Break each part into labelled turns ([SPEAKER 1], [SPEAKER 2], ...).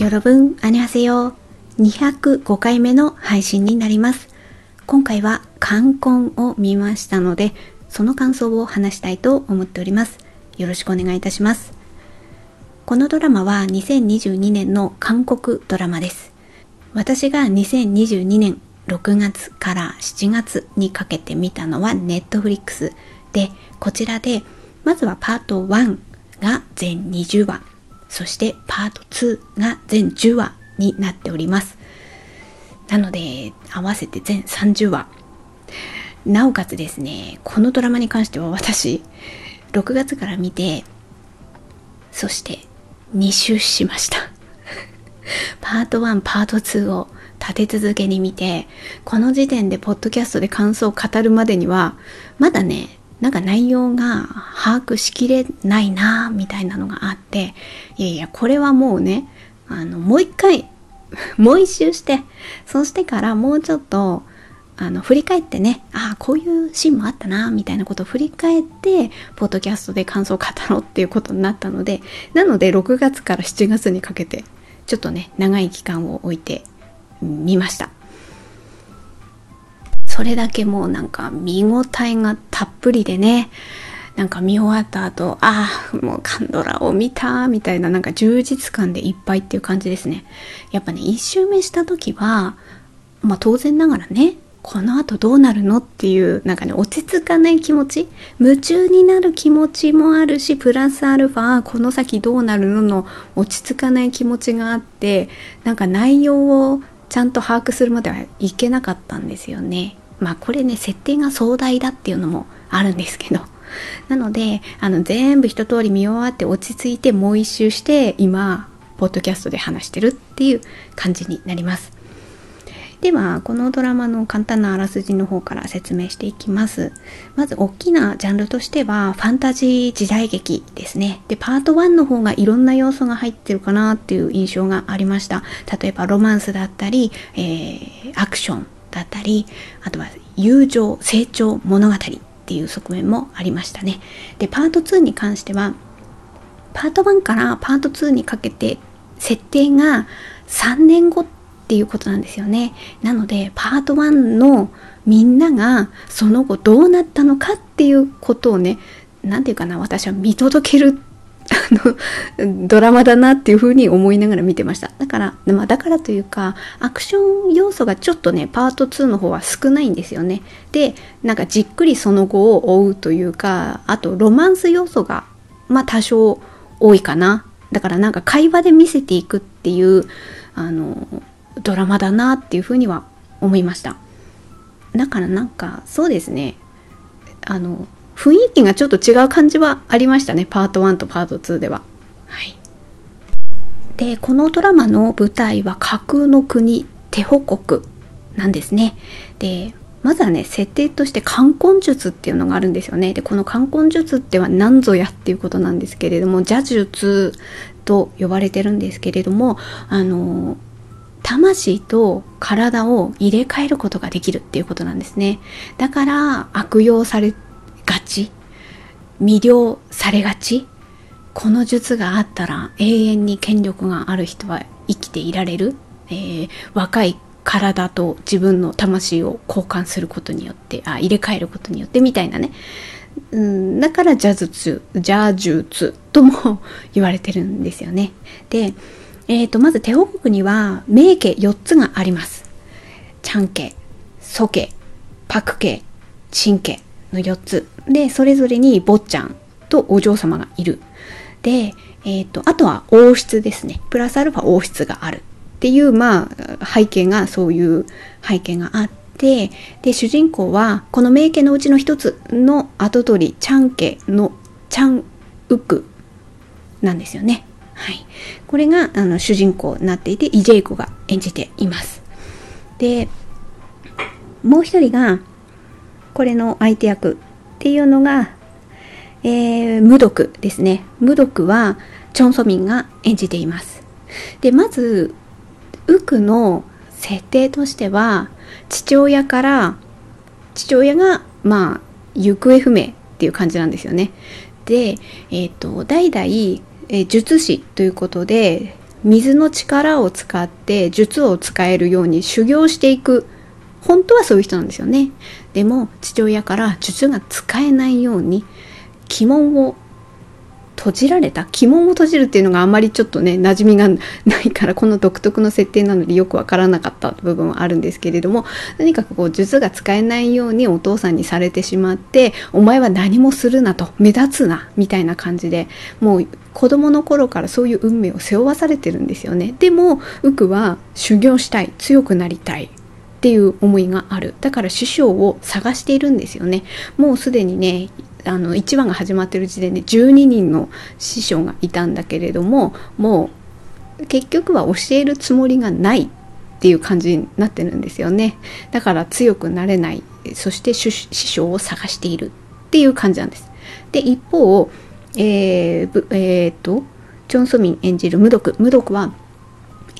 [SPEAKER 1] 여러분 안녕하세요. 205回目の配信になります。今回は観光を見ましたので、その感想を話したいと思っております。よろしくお願いいたします。このドラマは2022年の韓国ドラマです。私が2022年6月から7月にかけて見たのは Netflix で、こちらでまずはパート1が全20話、 そしてパート2が全10話になっております。なので、合わせて全30話。なおかつですね、このドラマに関しては私、6月から見て、そして2周しました。パート1、パート2を立て続けに見て、この時点でポッドキャストで感想を語るまでには、まだね、なんか内容が把握しきれないなみたいなのがあって、いやいや、これはもうね、あの、もう一回、もう一周して、そしてからもうちょっと、あの、振り返ってね、ああ、こういうシーンもあったな、みたいなことを振り返って、ポッドキャストで感想を語ろうっていうことになったので、なので6月から7月にかけて、ちょっとね、長い期間を置いてみました。それだけもうなんか見応えがたっぷりでね、なんか見終わった後、ああ、もうカンドラを見た、みたいななんか充実感でいっぱいっていう感じですね。やっぱね、一周目した時は、まあ当然ながらね、この後どうなるのっていうなんかね落ち着かない気持ち夢中になる気持ちもあるしプラスアルファこの先どうなるのの落ち着かない気持ちがあってなんか内容をちゃんと把握するまではいけなかったんですよね。まあこれね設定が壮大だっていうのもあるんですけど。なのであの全部一通り見終わって落ち着いてもう一周して今ポッドキャストで話してるっていう感じになります。ではこのドラマの簡単なあらすじの方から説明していきます。まず大きなジャンルとしてはファンタジー時代劇ですね。でパート1の方がいろんな要素が入ってるかなっていう印象がありました。例えばロマンスだったり、えー、アクション。だったりあとは友情成長物語っていう側面もありましたね。でパート2に関してはパート1からパート2にかけて設定が3年後っていうことなんですよね。なのでパート1のみんながその後どうなったのかっていうことをね何て言うかな私は見届ける あの、ドラマだなっていうふうに思いながら見てました。だから、まあだからというか、アクション要素がちょっとね、パート2の方は少ないんですよね。で、なんかじっくりその後を追うというか、あとロマンス要素が、まあ多少多いかな。だからなんか会話で見せていくっていう、あの、ドラマだなっていうふうには思いました。だからなんか、そうですね。あの、雰囲気がちょっと違う感じはありましたねパート1とパート2では。はい、でこのドラマの舞台は架空の国テホ国なんですね。でまずはね設定として冠婚術っていうのがあるんですよね。でこの冠婚術っては何ぞやっていうことなんですけれども邪術と呼ばれてるんですけれどもあの魂と体を入れ替えることができるっていうことなんですね。だから悪用されがち？魅了されがち？この術があったら永遠に権力がある人は生きていられる、えー、若い体と自分の魂を交換することによってあ入れ替えることによってみたいなね、うん、だから邪術邪術とも言われてるんですよね。で、えーと、まず手王国には名家4つがあります。チャン家ソ家パク家チン家。の4つ。でそれぞれに坊ちゃんとお嬢様がいる。で、えーと、あとは王室ですね。プラスアルファ王室がある。っていうまあ背景がそういう背景があって。で主人公はこの名家のうちの一つの跡取りチャン家のチャンウクなんですよね。はい、これがあの主人公になっていてイジェイコが演じています。でもう一人がこれの相手役っていうのが、えー、無毒ですね。無毒はチョン・ソミンが演じています。で、まず、ウクの設定としては、父親から、父親が、まあ、行方不明っていう感じなんですよね。で、えっ、ー、と、代々、えー、術師ということで、水の力を使って術を使えるように修行していく本当はそういう人なんですよね。でも父親から術が使えないように鬼門を閉じられた鬼門を閉じるっていうのがあまりちょっとね馴染みがないからこの独特の設定なのでよくわからなかった部分はあるんですけれども何かこう術が使えないようにお父さんにされてしまってお前は何もするなと目立つなみたいな感じでもう子供の頃からそういう運命を背負わされてるんですよね。でもウクは修行したい強くなりたいっていう思いがある。だから師匠を探しているんですよね。もうすでにねあの1話が始まってる時点で12人の師匠がいたんだけれどももう結局は教えるつもりがないっていう感じになってるんですよね。だから強くなれない。そして師匠を探しているっていう感じなんです。で一方えー、えー、っとチョン・ソミン演じる無毒。無毒は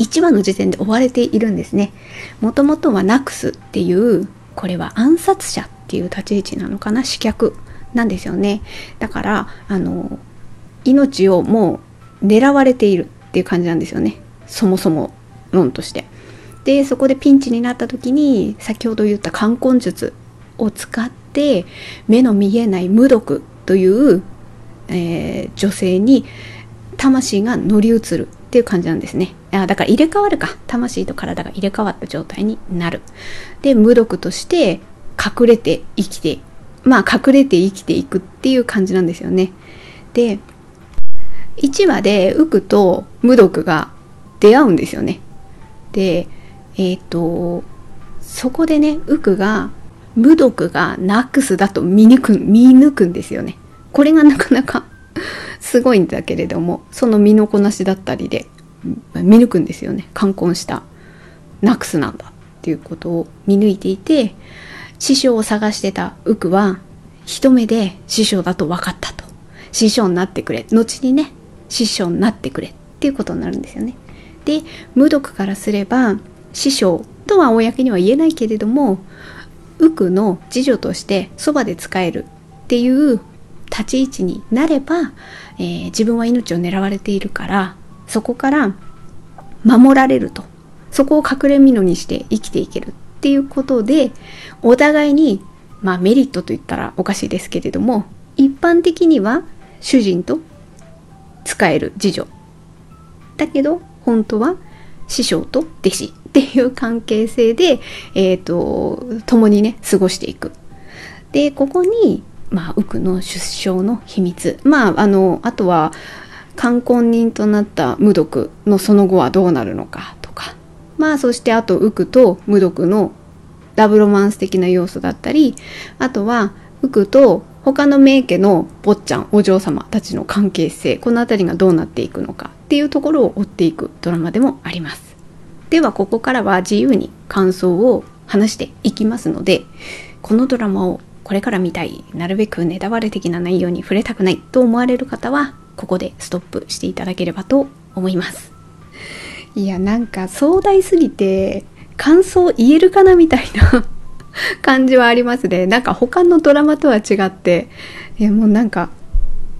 [SPEAKER 1] 1話の時点で追われているんですね。もともとはナクスっていうこれは暗殺者っていう立ち位置なのかな死客なんですよね。だからあの命をもう狙われているっていう感じなんですよね。そもそも論として。でそこでピンチになった時に先ほど言った冠婚術を使って目の見えない無毒という、えー、女性に魂が乗り移るっていう感じなんですねあだから入れ替わるか魂と体が入れ替わった状態になるで無毒として隠れて生きてまあ隠れて生きていくっていう感じなんですよね。で1話でウクと無毒が出会うんですよね。でえっ、ー、とそこでねウクが無毒がナックスだと見抜く見抜くんですよね。これがなかなかすごいんだけれどもその身のこなしだったりで見抜くんですよね。冠婚したナックスなんだっていうことを見抜いていて師匠を探してたウクは一目で師匠だと分かったと。師匠になってくれ。後にね師匠になってくれ。っていうことになるんですよね。で無毒からすれば師匠とは公には言えないけれどもウクの次女としてそばで仕えるっていう立ち位置になれば、えー、自分は命を狙われているからそこから守られるとそこを隠れ蓑にして生きていけるっていうことでお互いにまあメリットと言ったらおかしいですけれども一般的には主人と使える次女だけど本当は師匠と弟子っていう関係性で、えっ、ー、と共にね過ごしていく。でここにまあ、ウクの出生の秘密。まああのあとは冠婚人となった無毒のその後はどうなるのかとか。まあそしてあとウクと無毒のダブロマンス的な要素だったり。あとはウクと他の名家の坊ちゃんお嬢様たちの関係性。この辺りがどうなっていくのか。っていうところを追っていくドラマでもあります。ではここからは自由に感想を話していきますのでこのドラマをこれから見たい。なるべくネタバレ的な内容に触れたくないと思われる方はここでストップしていただければと思います。いやなんか壮大すぎて感想言えるかなみたいな感じはありますね。なんか他のドラマとは違って。いもうなんか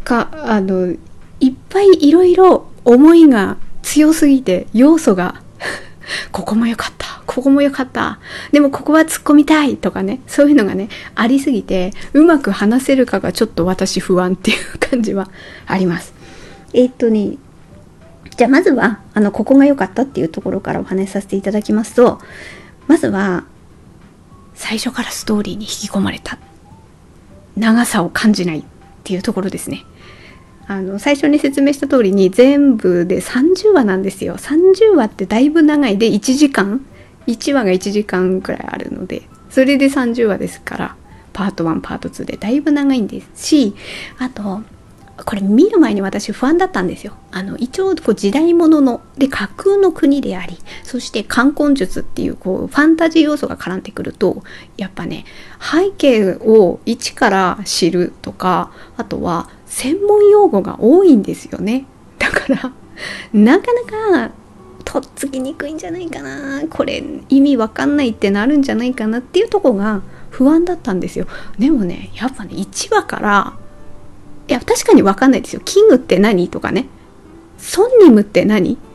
[SPEAKER 1] かあのいっぱいいろいろ思いが強すぎて要素がここも良かったここも良かったでもここは突っ込みたいとかねそういうのがねありすぎてうまく話せるかがちょっと私不安っていう感じはありますえー、っとねじゃあまずは、あの、ここが良かったっていうところからお話しさせていただきますと、まずは、最初からストーリーに引き込まれた。長さを感じないっていうところですね。あの、最初に説明した通りに全部で30話なんですよ。30話ってだいぶ長いで1時間 ?1 話が1時間くらいあるので、それで30話ですから、パート1、パート2でだいぶ長いんですし、あと、これ見る前に私不安だったんですよ。あの一応こう時代物ので架空の国でありそして冠婚術っていうこうファンタジー要素が絡んでくるとやっぱね背景を一から知るとかあとは専門用語が多いんですよね。だからなかなかとっつきにくいんじゃないかな。これ意味わかんないってなるんじゃないかなっていうとこが不安だったんですよ。でもねやっぱね1話からいや確かに分かんないですよ。キングって何とかね。ソンニムって何？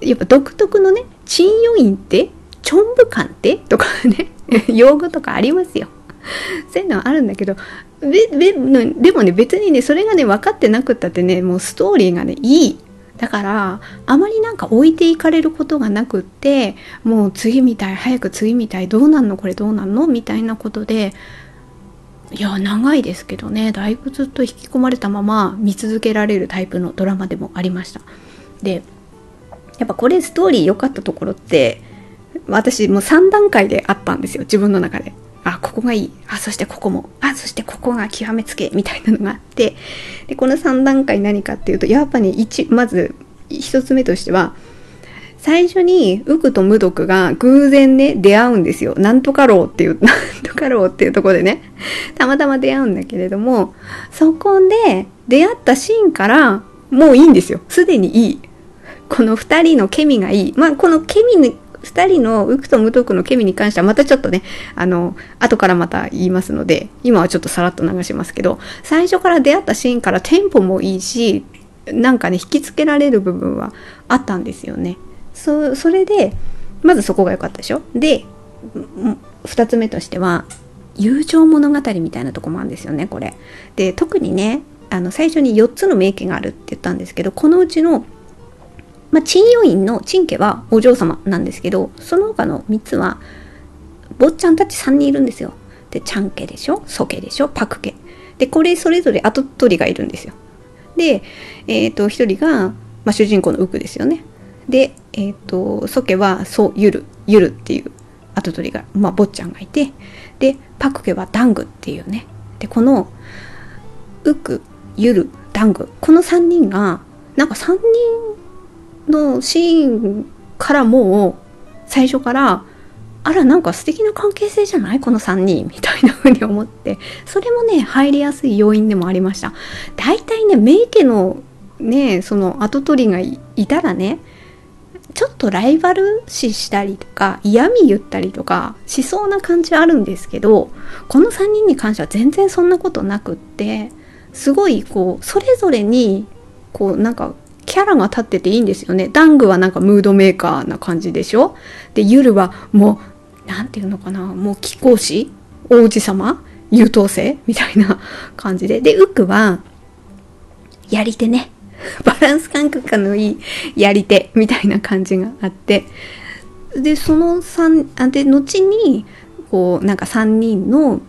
[SPEAKER 1] やっぱ独特のね、チンヨインって？チョンブカンって？とかね、用語とかありますよ。そういうのはあるんだけど、ででもね、別にね、それがね、分かってなくったってね、もうストーリーがね、いい。だからあまりなんか置いていかれることがなくってもう次みたい早く次みたいどうなんの？これどうなんの？みたいなことでいや長いですけどねだいぶずっと引き込まれたまま見続けられるタイプのドラマでもありました。でやっぱこれストーリー良かったところって私もう3段階であったんですよ自分の中で。あここがいい。あそしてここも。あそしてここが極めつけみたいなのがあってでこの3段階何かっていうとやっぱり1まず1つ目としては最初にウクとムドクが偶然ね出会うんですよ。なんとかろうっていう なんとかろうっていうところでね。たまたま出会うんだけれどもそこで出会ったシーンからもういいんですよ。すでにいい。この2人のケミがいい。まあこのケミ2人のウクとムトクのケミに関してはまたちょっとね、あの、後からまた言いますので、今はちょっとさらっと流しますけど、最初から出会ったシーンからテンポもいいし、なんかね、引きつけられる部分はあったんですよね。そ、それで、まずそこが良かったでしょ？で、2つ目としては、友情物語みたいなとこもあるんですよね、これ。で、特にね、あの、最初に4つの名家があるって言ったんですけど、このうちのまあ、陳与院の陳家はお嬢様なんですけど、その他の3つは、坊ちゃんたち3人いるんですよ。で、チャン家でしょソ家でしょパク家。で、これそれぞれ跡取りがいるんですよ。で、えっ、ー、と、1人が、まあ、主人公のウクですよね。で、えっ、ー、と、ソ家は、そう、ゆる、ゆるっていう跡取りが、まあ、坊ちゃんがいて、で、パク家はダングっていうね。で、この、ウク、ゆる、ダング、この3人が、なんか3人のシーンからもう最初からあらなんか素敵な関係性じゃない？この3人みたいな風に思って。それもね入りやすい要因でもありました。大体ね名家のねその跡取りがいたらねちょっとライバル視したりとか嫌味言ったりとかしそうな感じはあるんですけどこの3人に関しては全然そんなことなくってすごいこうそれぞれにこうなんかキャラが立ってていいんですよね。ダングはなんかムードメーカーな感じでしょ？で、ユルはもう、なんていうのかな、もう貴公子？王子様？優等生？みたいな感じで。で、ウックは、やり手ね。バランス感覚のいいやり手みたいな感じがあって。で、その三、あで、後に、こう、なんか3人の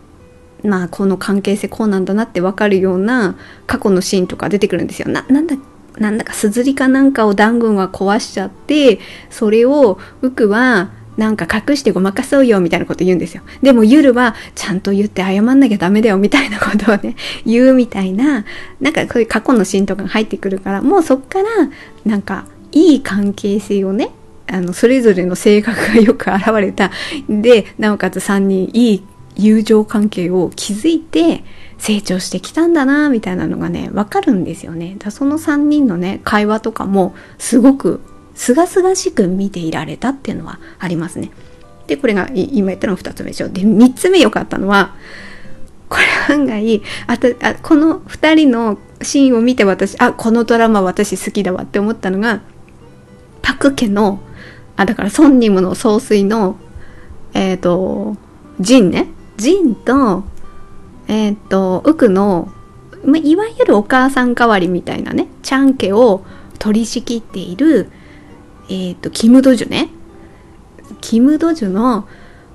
[SPEAKER 1] まあこの関係性こうなんだなってわかるような過去のシーンとか出てくるんですよ。な、なんだっなんだかすずりかなんかをダングンは壊しちゃって、それをウクはなんか隠してごまかそうよみたいなこと言うんですよ。でもユルはちゃんと言って謝んなきゃダメだよみたいなことをね、言うみたいな、なんかこういう過去のシーンとかが入ってくるから、もうそっからなんかいい関係性をね、あの、それぞれの性格がよく現れた。で、なおかつ3人いい友情関係を築いて、成長してきたんだなみたいなのがねわかるんですよね。だその3人のね会話とかもすごくすがすがしく見ていられたっていうのはありますね。でこれが今言ったの2つ目でしょ。で3つ目良かったのはこれ案外あとあこの2人のシーンを見て私あこのドラマ私好きだわって思ったのがパク家のあだからソンニムの総帥のえっ、ー、とジンね。ジンとえっ、と、ウクの、まいわゆるお母さん代わりみたいなね、チャン家を取り仕切っている、えっ、と、キム・ドジュね。キム・ドジュの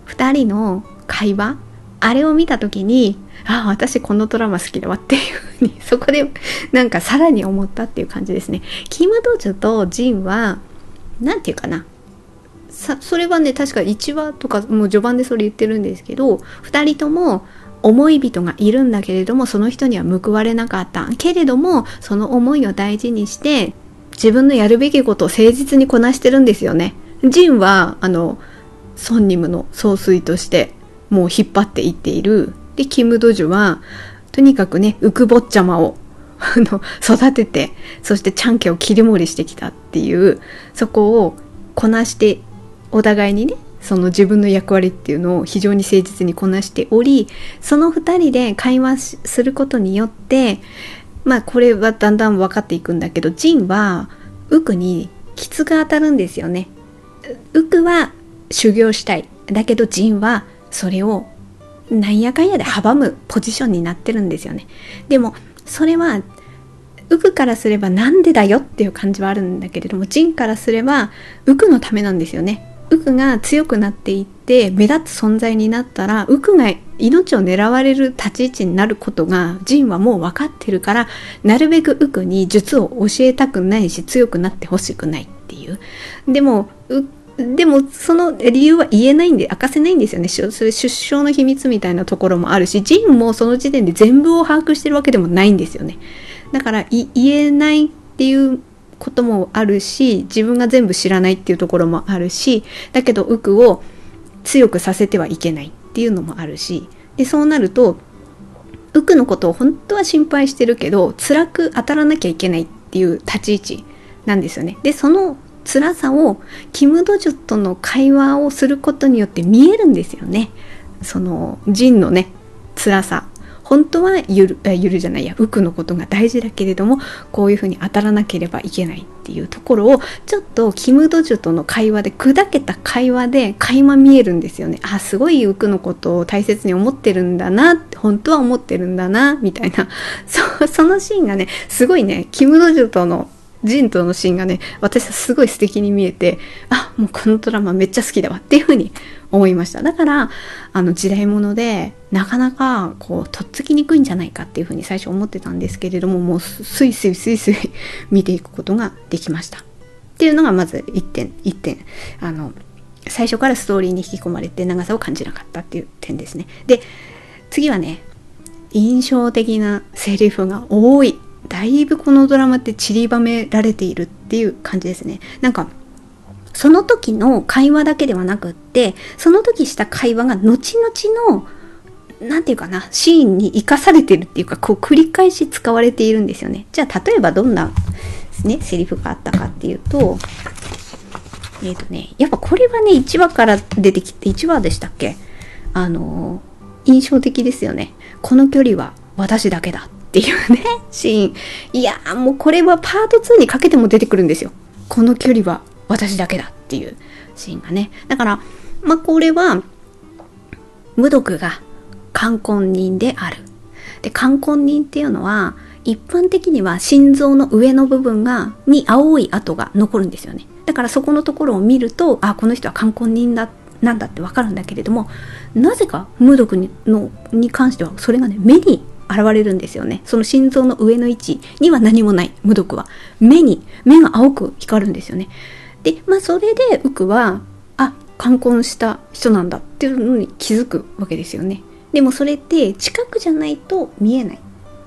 [SPEAKER 1] 2人の会話、あれを見た時に、ああ、私このドラマ好きだわっていうふうに、そこでなんかさらに思ったっていう感じですね。キム・ドジュとジンは、なんていうかな。それはね、確か1話とか、もう序盤でそれ言ってるんですけど、2人とも思い人がいるんだけれどもその人には報われなかったけれどもその思いを大事にして自分のやるべきことを誠実にこなしてるんですよね。ジンはあのソンニムの総帥としてもう引っ張っていっている。でキム・ドジュはとにかくねウクボッチャマを あの育ててそしてチャンケを切り盛りしてきたっていうそこをこなしてお互いにねその自分の役割っていうのを非常に誠実にこなしておりその2人で会話することによってまあこれはだんだん分かっていくんだけどジンはウクにきつく当たるんですよね。ウクは修行したい。だけどジンはそれをなんやかんやで阻むポジションになってるんですよね。でもそれはウクからすればなんでだよっていう感じはあるんだけれどもジンからすればウクのためなんですよね。ウクが強くなっていって目立つ存在になったらウクが命を狙われる立ち位置になることがジンはもう分かってるからなるべくウクに術を教えたくないし強くなってほしくないっていう。でもでもその理由は言えないんで明かせないんですよね。出生の秘密みたいなところもあるしジンもその時点で全部を把握してるわけでもないんですよね。だから言えないっていうこともあるし自分が全部知らないっていうところもあるしだけどウクを強くさせてはいけないっていうのもあるしでそうなるとウクのことを本当は心配してるけど辛く当たらなきゃいけないっていう立ち位置なんですよね。でその辛さをキム・ドジュとの会話をすることによって見えるんですよね。そのジンのね辛さ本当はゆるゆるじゃないや浮くのことが大事だけれどもこういうふうに当たらなければいけないっていうところをちょっとキム・ドジュとの会話で砕けた会話で垣間見えるんですよね。あすごい浮くのことを大切に思ってるんだな本当は思ってるんだなみたいな。そそのシーンがねすごいねキム・ドジュとのジンとのシーンがね私はすごい素敵に見えてあもうこのドラマめっちゃ好きだわっていうふうに思いました。だからあの時代物でなかなかこうとっつきにくいんじゃないかっていうふうに最初思ってたんですけれどももうスイスイスイスイ見ていくことができました。っていうのがまず1点1点。あの最初からストーリーに引き込まれて長さを感じなかったっていう点ですね。で次はね印象的なセリフが多い。だいぶこのドラマって散りばめられているっていう感じですね。なんかその時の会話だけではなくってその時した会話が後々の何て言うかなシーンに生かされてるっていうかこう繰り返し使われているんですよねじゃあ例えばどんなねセリフがあったかっていうとえっ、ー、とねやっぱこれはね1話から出てきて1話でしたっけ？あの印象的ですよねこの距離は私だけだっていうね、シーン。いやもうこれはパート2にかけても出てくるんですよ。この距離は私だけだっていうシーンがね。だから、まあ、これは、無毒が冠婚人である。で、冠婚人っていうのは、一般的には心臓の上の部分が、に青い跡が残るんですよね。だからそこのところを見ると、あ、この人は冠婚人だ、なんだってわかるんだけれども、なぜか無毒にのに関しては、それがね、目に現れるんですよね。その心臓の上の位置には何もない、無毒は。目に、目が青く光るんですよね。で、まあそれで、ウクは、あ、冠婚した人なんだっていうのに気づくわけですよね。でもそれって近くじゃないと見えない。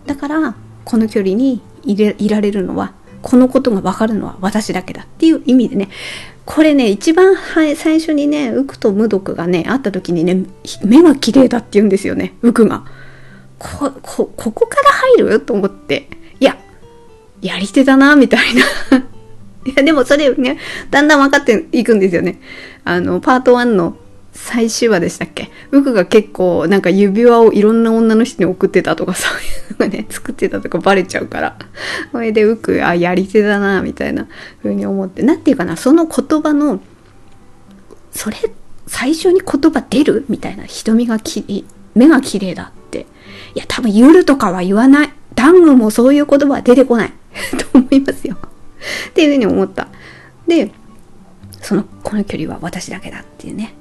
[SPEAKER 1] だから、この距離にいれいられるのは、このことがわかるのは私だけだっていう意味でね、これね、一番最初にね、ウクと無毒がね、会った時にね、目が綺麗だって言うんですよね、ウクが。こ、こ、ここから入る？と思って。いや、やり手だな、みたいな。いや、でもそれね、だんだん分かっていくんですよね。あの、パート1の最終話でしたっけ？ウクが結構なんか指輪をいろんな女の人に送ってたとかそういうのがね、作ってたとかバレちゃうから。それでウク、あ、やり手だな、みたいな風に思って。なんていうかな、その言葉の、それ、最初に言葉出る？みたいな瞳がき、目が綺麗だっていや、多分夜とかは言わない。ダングもそういう言葉は出てこない。と思いますよ。っていうふうに思った。で、その、この距離は私だけだっていうね。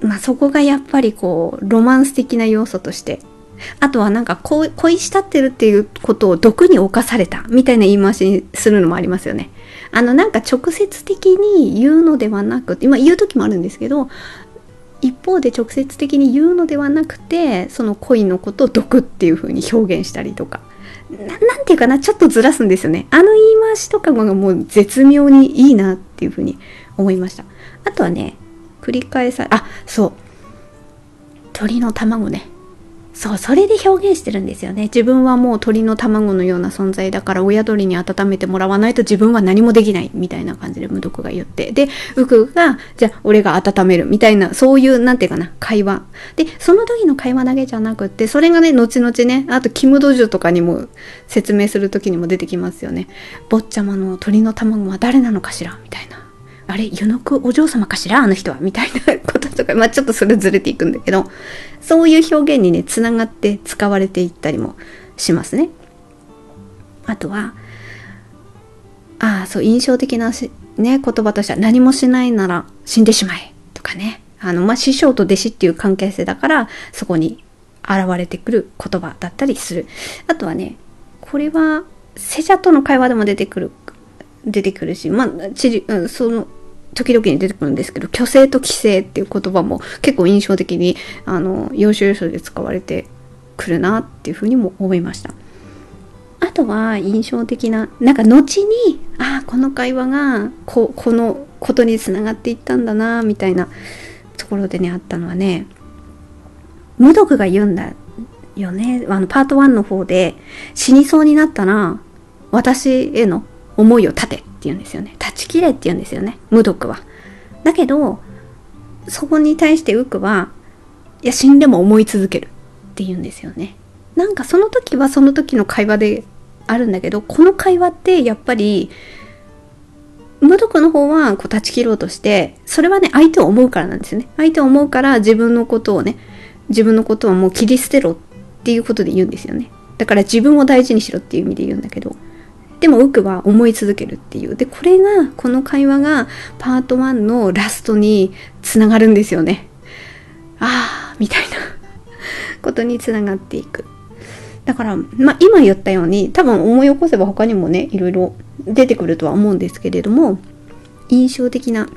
[SPEAKER 1] まあそこがやっぱりこう、ロマンス的な要素として。あとはなんか恋、恋したってるっていうことを毒に侵されたみたいな言い回しにするのもありますよね。あのなんか直接的に言うのではなくて、今言う時もあるんですけど、一方で直接的に言うのではなくてその恋のことを毒っていう風に表現したりとかななんていうかなちょっとずらすんですよね。あの言い回しとかがもう絶妙にいいなっていうふうに思いました。あとはね繰り返さあそう。鳥の卵ね。そう、それで表現してるんですよね。自分はもう鳥の卵のような存在だから親鳥に温めてもらわないと自分は何もできないみたいな感じで無毒が言って。で、ウクが、じゃあ俺が温めるみたいな、そういう、なんていうかな、会話。で、その時の会話だけじゃなくって、それがね、後々ね、あとキムドジュとかにも説明する時にも出てきますよね。坊ちゃまの鳥の卵は誰なのかしら？みたいな。あれ、湯のくお嬢様かしら？あの人は？みたいなこととか、まあちょっとそれずれていくんだけど、そういう表現にね、つながって使われていったりもしますね。あとは、ああ、そう、印象的な、ね、言葉としては、何もしないなら死んでしまえとかね。あの、まあ、師匠と弟子っていう関係性だから、そこに現れてくる言葉だったりする。あとはね、これは、セジャとの会話でも出てくる、出てくるし、まあ、知事、うん、その、時々に出てくるんですけど、虚勢と規制っていう言葉も結構印象的に、あの、要所要所で使われてくるなっていうふうにも思いました。あとは印象的な、なんか後に、ああ、この会話がこ、このことにつながっていったんだな、みたいなところでね、あったのはね、無毒が言うんだよね。あの、パート1の方で、死にそうになったら、私への思いを立て言うんですよね。断ち切れって言うんですよね。無毒は。だけど、そこに対してウクは、いや、死んでも思い続けるって言うんですよね。なんかその時はその時の会話であるんだけど、この会話ってやっぱり、無毒の方はこう断ち切ろうとして、それはね、相手を思うからなんですよね。相手を思うから自分のことをね、自分のことはもう切り捨てろっていうことで言うんですよね。だから自分を大事にしろっていう意味で言うんだけど、でも奥は思い続けるっていう。で、これが、この会話がパート1のラストにつながるんですよね。ああ、みたいな ことにつながっていく。だから、まあ今言ったように、多分思い起こせば他にもね、いろいろ出てくるとは思うんですけれども、印象的な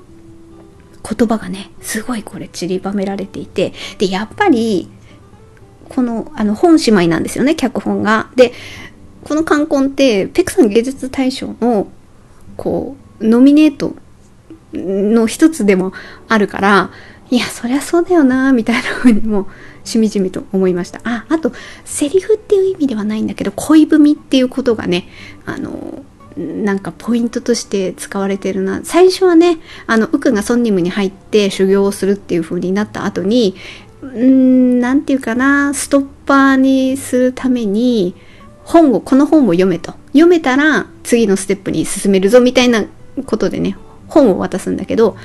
[SPEAKER 1] 言葉がね、すごいこれ散りばめられていて、で、やっぱり、この、あの、本姉妹なんですよね、脚本が。で、この冠婚ってペクサン芸術大賞のこうノミネートの一つでもあるからいやそりゃそうだよなみたいな風にもしみじみと思いました。ああとセリフっていう意味ではないんだけど恋文っていうことがねあのなんかポイントとして使われてるな。最初はねあのウクがソンニムに入って修行をするっていう風になった後にうん何て言うかなストッパーにするために本を、この本を読めと。読めたら次のステップに進めるぞみたいなことでね、本を渡すんだけど、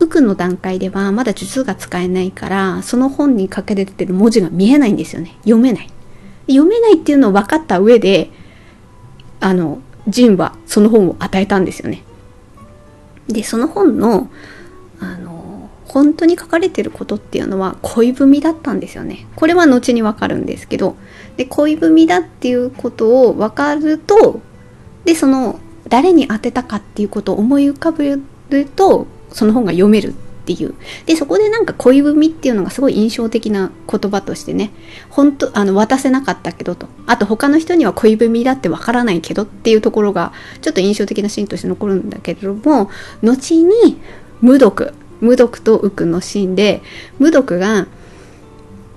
[SPEAKER 1] ウクの段階ではまだ術が使えないから、その本に書かれてる文字が見えないんですよね。読めない。読めないっていうのを分かった上で、あの、ジンはその本を与えたんですよね。で、その本の、あの、本当に書かれてることっていうのは恋文だったんですよね。これは後にわかるんですけど、で、恋文だっていうことを分かると、で、その、誰に当てたかっていうことを思い浮かべると、その本が読めるっていう。で、そこでなんか恋文っていうのがすごい印象的な言葉としてね、本当あの、渡せなかったけどと。あと他の人には恋文だってわからないけどっていうところが、ちょっと印象的なシーンとして残るんだけれども、後に無毒、無毒とウクのシーンで無毒が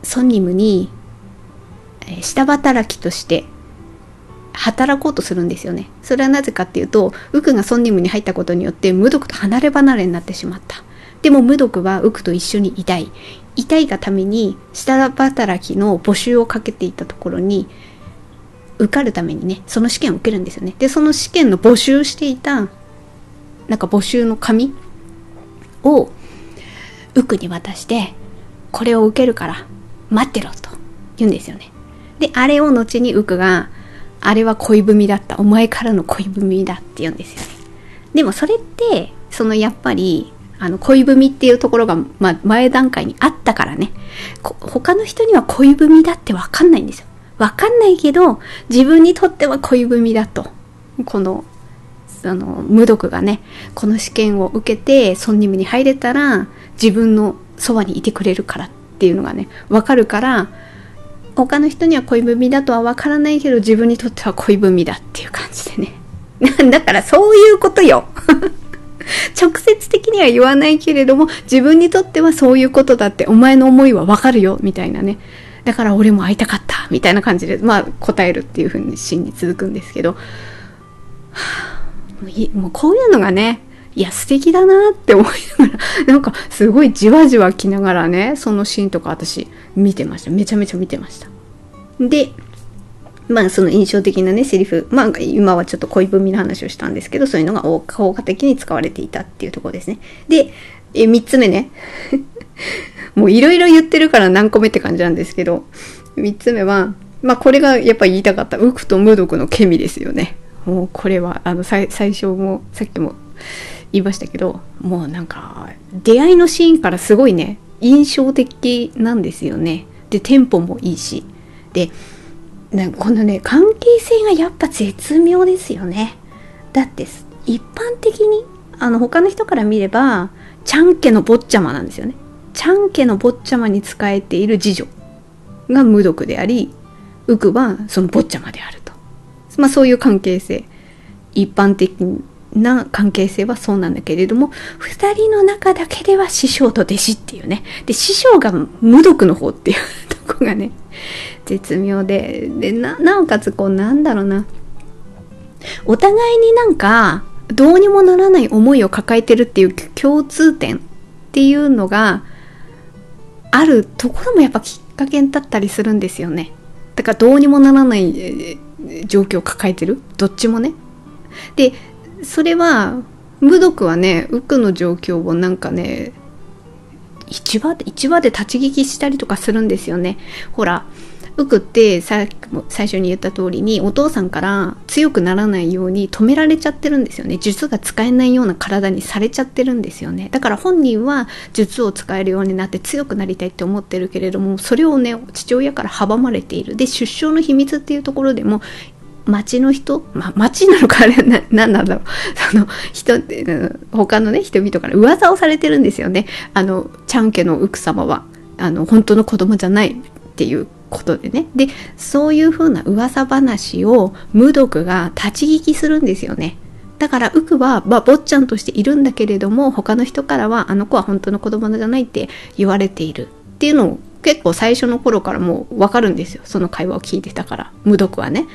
[SPEAKER 1] ソニムに下働きとして働こうとするんですよね。それはなぜかっていうと、ウクがソンニムに入ったことによって無毒と離れ離れになってしまった。でも無毒はウクと一緒にいたい。いたいがために下働きの募集をかけていたところに受かるためにね、その試験を受けるんですよね。で、その試験の募集していた、なんか募集の紙をウクに渡してこれを受けるから待ってろと言うんですよねであれを後にウクがあれは恋文だった。お前からの恋文だって言うんですよね。でもそれってそのやっぱりあの恋文っていうところが、まあ、前段階にあったからね。他の人には恋文だって分かんないんですよ。分かんないけど自分にとっては恋文だと。このあの無毒がねこの試験を受けてソンニムに入れたら自分のそばにいてくれるからっていうのがね分かるから他の人には恋文だとは分からないけど自分にとっては恋文だっていう感じでね。だからそういうことよ。直接的には言わないけれども自分にとってはそういうことだってお前の思いは分かるよみたいなね。だから俺も会いたかったみたいな感じで、まあ答えるっていう風にシーンに続くんですけど、はあ、もういもうこういうのがね、いや素敵だなって思いながら、なんかすごいじわじわきながらね、そのシーンとか私見てました。めちゃめちゃ見てました。で、まあその印象的なねセリフまあ今はちょっと恋文の話をしたんですけどそういうのが効果的に使われていたっていうところですねでえ3つ目ね もういろいろ言ってるから何個目って感じなんですけど3つ目はまあこれがやっぱ言いたかったウクと無毒のケミですよねもうこれはあの最初もさっきも言いましたけどもうなんか出会いのシーンからすごいね印象的なんですよね。でテンポもいいし。でなこのね関係性がやっぱ絶妙ですよね。だって一般的にあの他の人から見ればちゃん家の坊ちゃまなんですよね。ちゃん家の坊ちゃまに仕えている次女が無毒でありウクはその坊ちゃまであると。まあそういう関係性。一般的な関係性はそうなんだけれども2人の中だけでは師匠と弟子っていうね。で師匠が無毒の方っていうとこがね絶妙で。でなおかつこうなんだろうな。お互いになんかどうにもならない思いを抱えてるっていう共通点っていうのがあるところもやっぱきっかけだったりするんですよね。だからどうにもならない状況を抱えてる。どっちもね。でそれは無毒はねウクの状況をなんかね1話で1話で立ち聞きしたりとかするんですよね。ほらウクってさ最初に言った通りにお父さんから強くならないように止められちゃってるんですよね。術が使えないような体にされちゃってるんですよね。だから本人は術を使えるようになって強くなりたいって思ってるけれどもそれをね父親から阻まれている。で出生の秘密っていうところでも町の人、ま、町なのかあれ？な、なんなんだろう？その人って、他のね、人々から噂をされてるんですよね。あの、ちゃん家の奥様は、あの、本当の子供じゃないっていうことでね。で、そういう風な噂話を無毒が立ち聞きするんですよね。だから、ウクは、まあ、坊ちゃんとしているんだけれども、他の人からは、あの子は本当の子供じゃないって言われているっていうのを結構最初の頃からもうわかるんですよ。その会話を聞いてたから。無毒はね。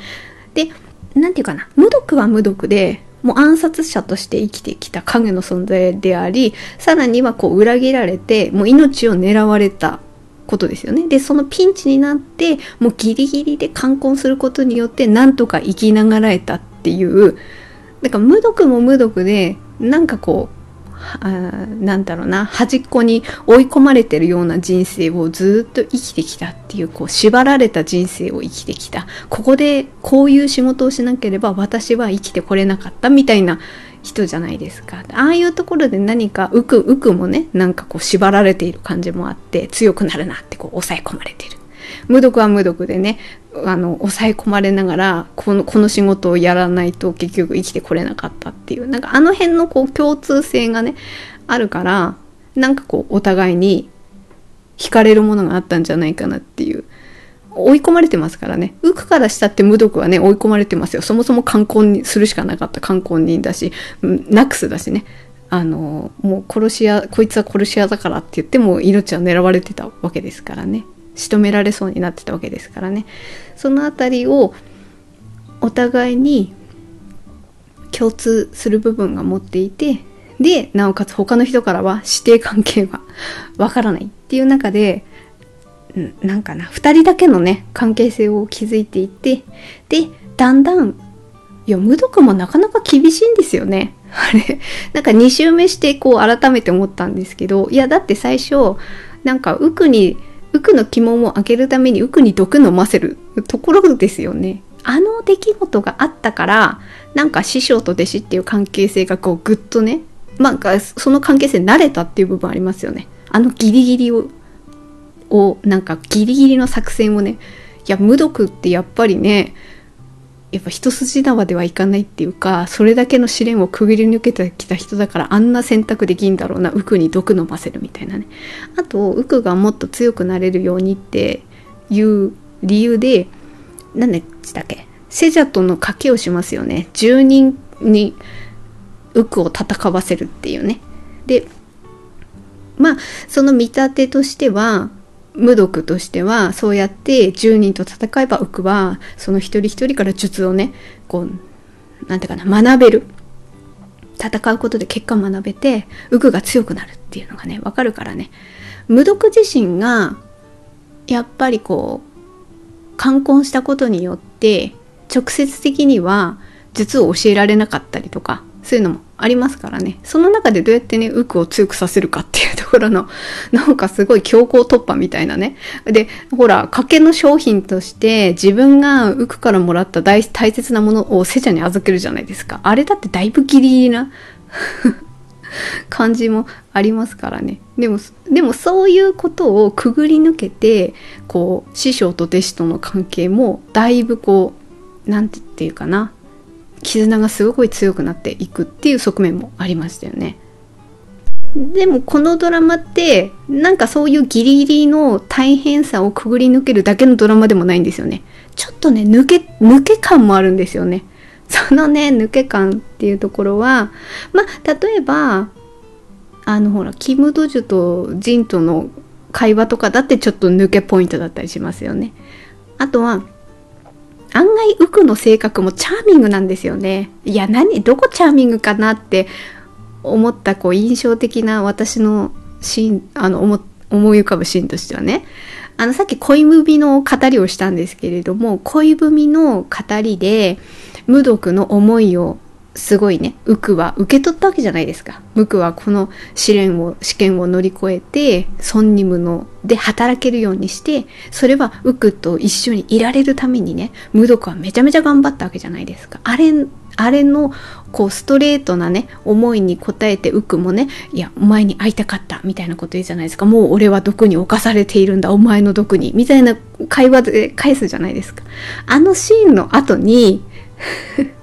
[SPEAKER 1] で何て言うかな無毒は無毒でもう暗殺者として生きてきた影の存在でありさらにはこう裏切られてもう命を狙われたことですよね。でそのピンチになってもうギリギリで冠婚することによってなんとか生きながらえたっていう。だか無毒も無毒でなんかこうなんだろうな端っこに追い込まれてるような人生をずっと生きてきたっていうこう縛られた人生を生きてきた。ここでこういう仕事をしなければ私は生きてこれなかったみたいな人じゃないですか。ああいうところで何かうくうくもねなんかこう縛られている感じもあって強くなるなってこう抑え込まれてる。無毒は無毒でねあの抑え込まれながらこのこの仕事をやらないと結局生きてこれなかったっていう。なんかあの辺のこう共通性がねあるからなんかこうお互いに惹かれるものがあったんじゃないかなっていう。追い込まれてますからね。浮くからしたって無毒はね追い込まれてますよ。そもそも観光にするしかなかった。観光人だしナックスだしね。あのもう殺し屋こいつは殺し屋だからって言っても命は狙われてたわけですからね。仕留められそうになってたわけですからね。その辺りをお互いに共通する部分が持っていてでなおかつ他の人からは師弟関係はわからない。っていう中でなんかな2人だけのね関係性を築いていってでだんだんいや無毒もなかなか厳しいんですよね。あれ。なんか2周目してこう改めて思ったんですけどいやだって最初なんかウクにウクの鬼門を開けるためにウクに毒飲ませるところですよね。あの出来事があったからなんか師匠と弟子っていう関係性がこうグッとねまあその関係性慣れたっていう部分ありますよね。あのギリギリををなんかギリギリの作戦をねいや無毒ってやっぱりねやっぱ一筋縄ではいかないっていうかそれだけの試練をくぐり抜けてきた人だからあんな選択できんだろうなウクに毒飲ませるみたいなね。あとウクがもっと強くなれるようにっていう理由で何でしたっけ？セジャとの賭けをしますよね。住人にウクを戦わせるっていうね。でまあその見立てとしては無毒としてはそうやって10人と戦えばウクはその一人一人から術をねこうなんていうかな学べる。戦うことで結果学べてウクが強くなるっていうのがねわかるからね。無毒自身がやっぱりこう冠婚したことによって直接的には術を教えられなかったりとかそういうのもありますからね。その中でどうやってね、ウクを強くさせるかっていうところの、なんかすごい強行突破みたいなね。で、ほら、賭けの商品として自分がウクからもらった大大切なものをセチャに預けるじゃないですか。あれだってだいぶギリギリな 感じもありますからね。でも、でもそういうことをくぐり抜けて、こう、師匠と弟子との関係もだいぶこう、なんて言うかな。絆がすごい強くなっていくっていう側面もありましたよね。でもこのドラマってなんかそういうギリギリの大変さをくぐり抜けるだけのドラマでもないんですよね。ちょっとね、抜け、抜け感もあるんですよね。そのね、抜け感っていうところは、ま、例えば、あのほら、キム・ドジュとジンとの会話とかだってちょっと抜けポイントだったりしますよね。あとは、案外ウクの性格もチャーミングなんですよね。いや、何、どこチャーミングかなって思ったこう印象的な私のシーン、あの思、思い浮かぶシーンとしてはね。あの、さっき恋文の語りをしたんですけれども、恋文の語りで、無毒の思いをすごいね、ウクは受け取ったわけじゃないですか。ムクはこの試練を、試験を乗り越えて、ソンニムので働けるようにして、それはウクと一緒にいられるためにね、無毒はめちゃめちゃ頑張ったわけじゃないですか。あれ、あれの、こう、ストレートなね、思いに応えて、ウクもね、いや、お前に会いたかった、みたいなこと言うじゃないですか。もう俺は毒に侵されているんだ、お前の毒に、みたいな会話で返すじゃないですか。あのシーンの後に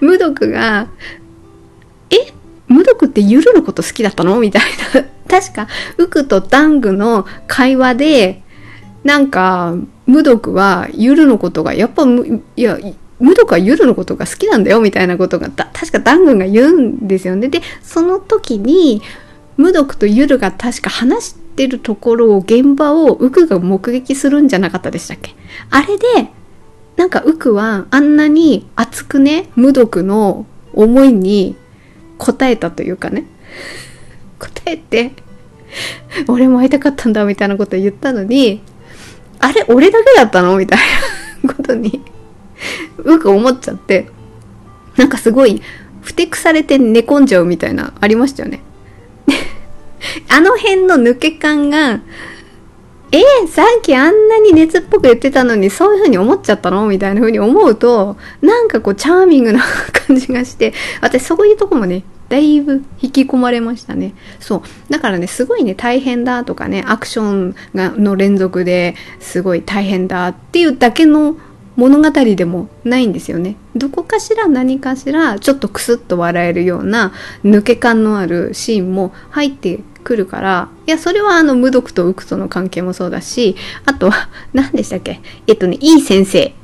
[SPEAKER 1] 無毒が、え？無毒ってユルのこと好きだったの？みたいな。確か、ウクとダングの会話で、なんか、無毒はユルのことが、やっぱ、いや、無毒はユルのことが好きなんだよ、みたいなことが、確かダングが言うんですよね。で、その時に、無毒とユルが確か話してるところを、現場をウクが目撃するんじゃなかったでしたっけ？あれで、なんかウクはあんなに熱くね、無毒の思いに応えたというかね、答えて、俺も会いたかったんだみたいなこと言ったのに、あれ俺だけだったの？みたいなことに、うく思っちゃって、なんかすごい、ふてくされて寝込んじゃうみたいな、ありましたよね。あの辺の抜け感が、え、さっきあんなに熱っぽく言ってたのにそういう風に思っちゃったの？みたいな風に思うと、なんかこうチャーミングな感じがして、私そういうとこもね、だいぶ引き込まれましたね。そう。だからね、すごいね、大変だとかね、アクションがの連続ですごい大変だっていうだけの物語でもないんですよね。どこかしら何かしらちょっとクスッと笑えるような抜け感のあるシーンも入ってくるから、いや、それはあの、無毒とウクとの関係もそうだし、あとは、何でしたっけ？えっとね、いい先生。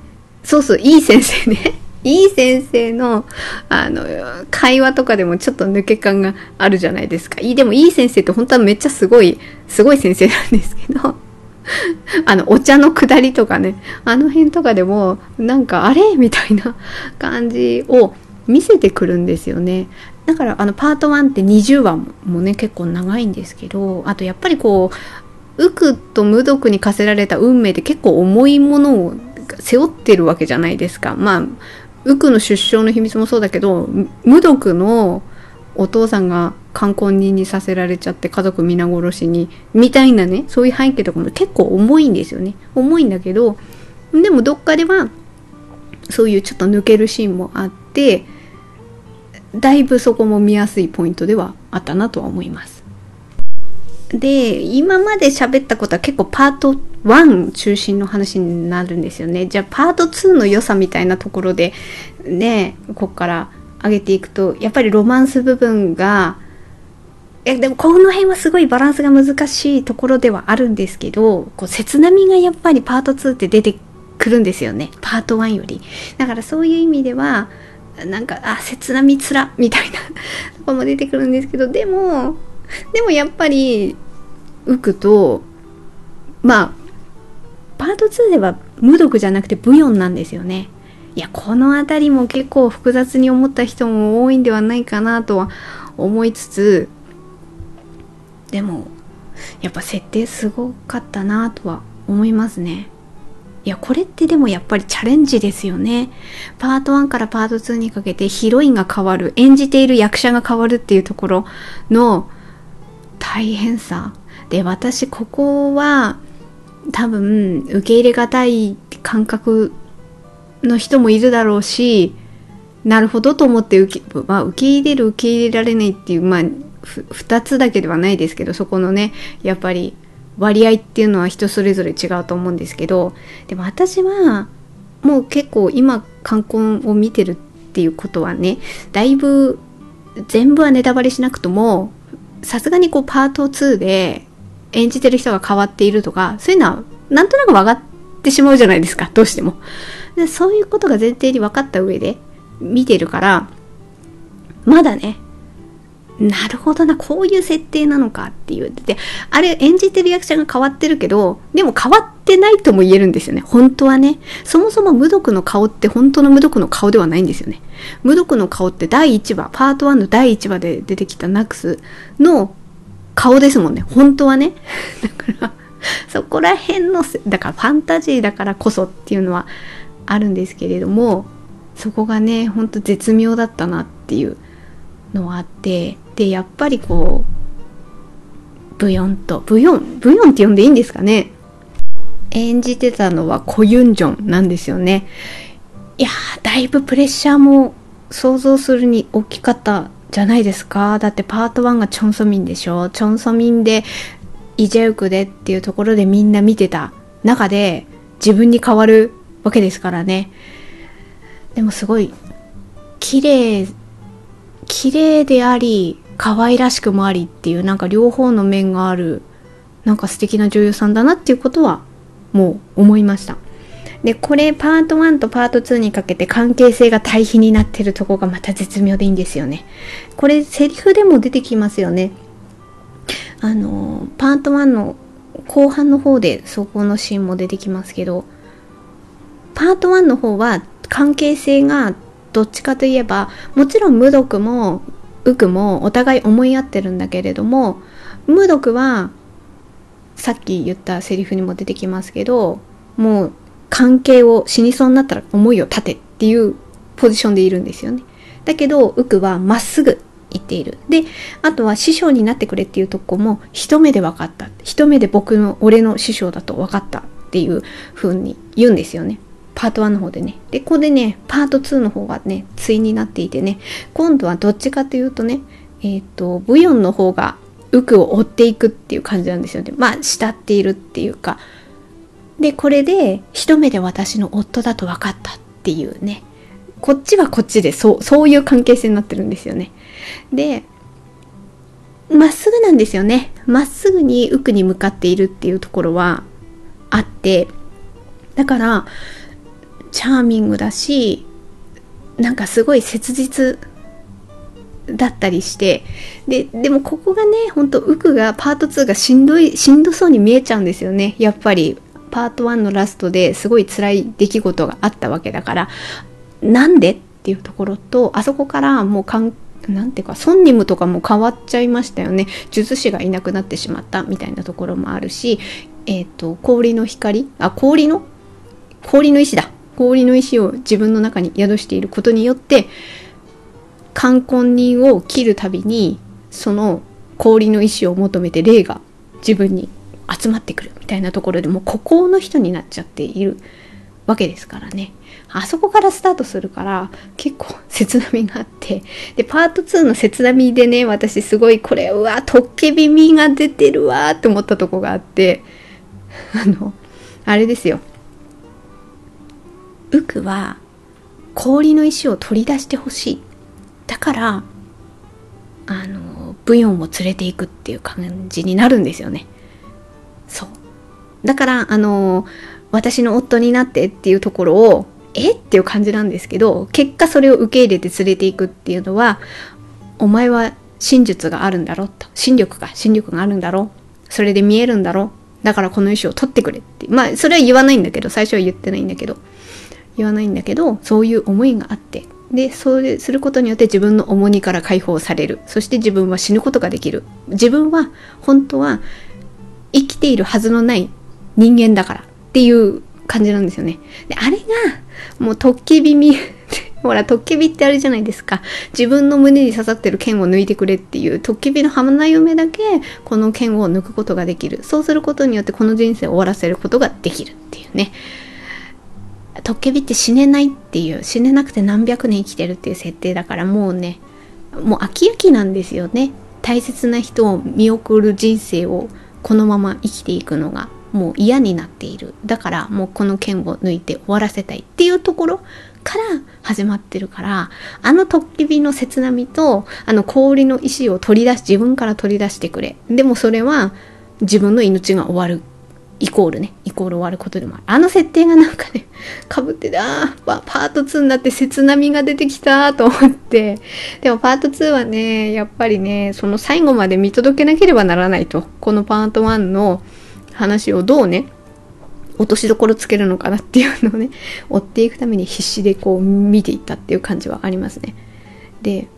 [SPEAKER 1] そうそう、いい先生ね。いい先生の、あの、会話とかでもちょっと抜け感があるじゃないですか。いい、でもいい先生って本当はめっちゃすごい、すごい先生なんですけど、あの、お茶の下りとかね、あの辺とかでも、なんか、あれ？みたいな感じを見せてくるんですよね。だからあのパート1って20話もね結構長いんですけどあとやっぱりこうウクと無毒に課せられた運命って結構重いものを背負ってるわけじゃないですかまあウクの出生の秘密もそうだけど無毒のお父さんが冠婚人にさせられちゃって家族皆殺しにみたいなねそういう背景とかも結構重いんですよね重いんだけどでもどっかではそういうちょっと抜けるシーンもあってだいぶそこも見やすいポイントではあったなとは思います。で、今まで喋ったことは結構パート1中心の話になるんですよね。じゃあパート2の良さみたいなところでね、こっから上げていくと、やっぱりロマンス部分が、え、でもこの辺はすごいバランスが難しいところではあるんですけど、こう、切なみがやっぱりパート2って出てくるんですよね。パート1より。だからそういう意味では、なんか、あ、切なみつら、みたいな とこも出てくるんですけど、でも、でもやっぱり、ウクとまあパート2では無毒じゃなくてブヨンなんですよね。いやこの辺りも結構複雑に思った人も多いんではないかなとは思いつつでもやっぱ設定すごかったなとは思いますね。いやこれってでもやっぱりチャレンジですよね。パート1からパート2にかけてヒロインが変わる演じている役者が変わるっていうところの大変さ。で私ここは多分受け入れがたい感覚の人もいるだろうしなるほどと思って受け,、まあ、受け入れる受け入れられないっていうまあ2つだけではないですけどそこのねやっぱり割合っていうのは人それぞれ違うと思うんですけどでも私はもう結構今観光を見てるっていうことはねだいぶ全部はネタバレしなくともさすがにこうパート2で演じてる人が変わっているとかそういうのはなんとなく分かってしまうじゃないですかどうしても。でそういうことが前提に分かった上で見てるからまだねなるほどな、こういう設定なのかっていう。で、あれ演じてる役者が変わってるけど、でも変わってないとも言えるんですよね。本当はね。そもそも無毒の顔って本当の無毒の顔ではないんですよね。無毒の顔って第1話、パート1の第1話で出てきたナクスの顔ですもんね。本当はね。だから、そこら辺の、だからファンタジーだからこそっていうのはあるんですけれども、そこがね、ほんと絶妙だったなっていうのはあって、でやっぱりこうブヨンとブヨンブヨンって呼んでいいんですかね？演じてたのはコユンジョンなんですよね。いやだいぶプレッシャーも想像するに大きかったじゃないですか。だってパート1がチョンソミンでしょ。チョンソミンでイジェウクでっていうところでみんな見てた中で自分に変わるわけですからね。でもすごい綺麗綺麗であり可愛らしくもありっていうなんか両方の面があるなんか素敵な女優さんだなっていうことはもう思いました。でこれパート1とパート2にかけて関係性が対比になってるとこがまた絶妙でいいんですよね。これセリフでも出てきますよね。あのパート1の後半の方でそこのシーンも出てきますけどパート1の方は関係性がどっちかといえばもちろん無毒もウクもお互い思い合ってるんだけれども無毒はさっき言ったセリフにも出てきますけどもう関係を死にそうになったら思いを立てっていうポジションでいるんですよね。だけどウクはまっすぐ言っている。で、あとは師匠になってくれっていうとこも一目で分かった。一目で僕の、俺の師匠だと分かったっていう風に言うんですよね。パート1の方でね。で、ここでね、パート2の方がね、対になっていてね、今度はどっちかというとね、えっ、ー、と、ブヨンの方が、ウクを追っていくっていう感じなんですよね。まあ、慕っているっていうか。で、これで、一目で私の夫だと分かったっていうね。こっちはこっちで、そう、そういう関係性になってるんですよね。で、まっすぐなんですよね。まっすぐにウクに向かっているっていうところはあって、だから、チャーミングだしなんかすごい切実だったりしてででもここがねほんとウクがパート2がしんどいしんどそうに見えちゃうんですよね。やっぱりパート1のラストですごい辛い出来事があったわけだから。なんでっていうところとあそこからもうかんなんていうかソンニムとかも変わっちゃいましたよね。術師がいなくなってしまったみたいなところもあるしえっ、ー、と氷の光？あ氷の？氷の石だ。氷の石を自分の中に宿していることによって冠婚人を切るたびにその氷の石を求めて霊が自分に集まってくるみたいなところでもう孤高の人になっちゃっているわけですからね。あそこからスタートするから結構切なみがあって。でパート2の切なみでね私すごいこれうわトッケビミが出てるわって思ったとこがあって。あのあれですよ。ウクは氷の石を取り出してほしい。だからあのブヨンを連れていくっていう感じになるんですよね。そう。だからあの私の夫になってっていうところをえ？っていう感じなんですけど結果それを受け入れて連れていくっていうのはお前は真術があるんだろと。心力か心力があるんだろそれで見えるんだろだからこの石を取ってくれって。まあそれは言わないんだけど最初は言ってないんだけど。言わないんだけどそういう思いがあってでそれすることによって自分の重荷から解放されるそして自分は死ぬことができる自分は本当は生きているはずのない人間だからっていう感じなんですよねであれがもうトッケビみ ほら、トッケビってあれじゃないですか。自分の胸に刺さってる剣を抜いてくれっていう、トッケビの花嫁だけ、この剣を抜くことができる。そうすることによって、この人生を終わらせることができるっていうね。トッケビって死ねないっていう、死ねなくて何百年生きてるっていう設定だから、もうね、もう飽き飽きなんですよね。大切な人を見送る人生をこのまま生きていくのがもう嫌になっている。だからもうこの剣を抜いて終わらせたいっていうところから始まってるからあのトッケビの切なみとあの氷の石を取り出し自分から取り出してくれ。でもそれは自分の命が終わる。イコールねイコール終わることでもある。あの設定がなんかね かぶっててああパート2になって切なみが出てきたと思って。でもパート2はねやっぱりねその最後まで見届けなければならないと。このパート1の話をどうね落としどころつけるのかなっていうのをね追っていくために必死でこう見ていったっていう感じはありますね。で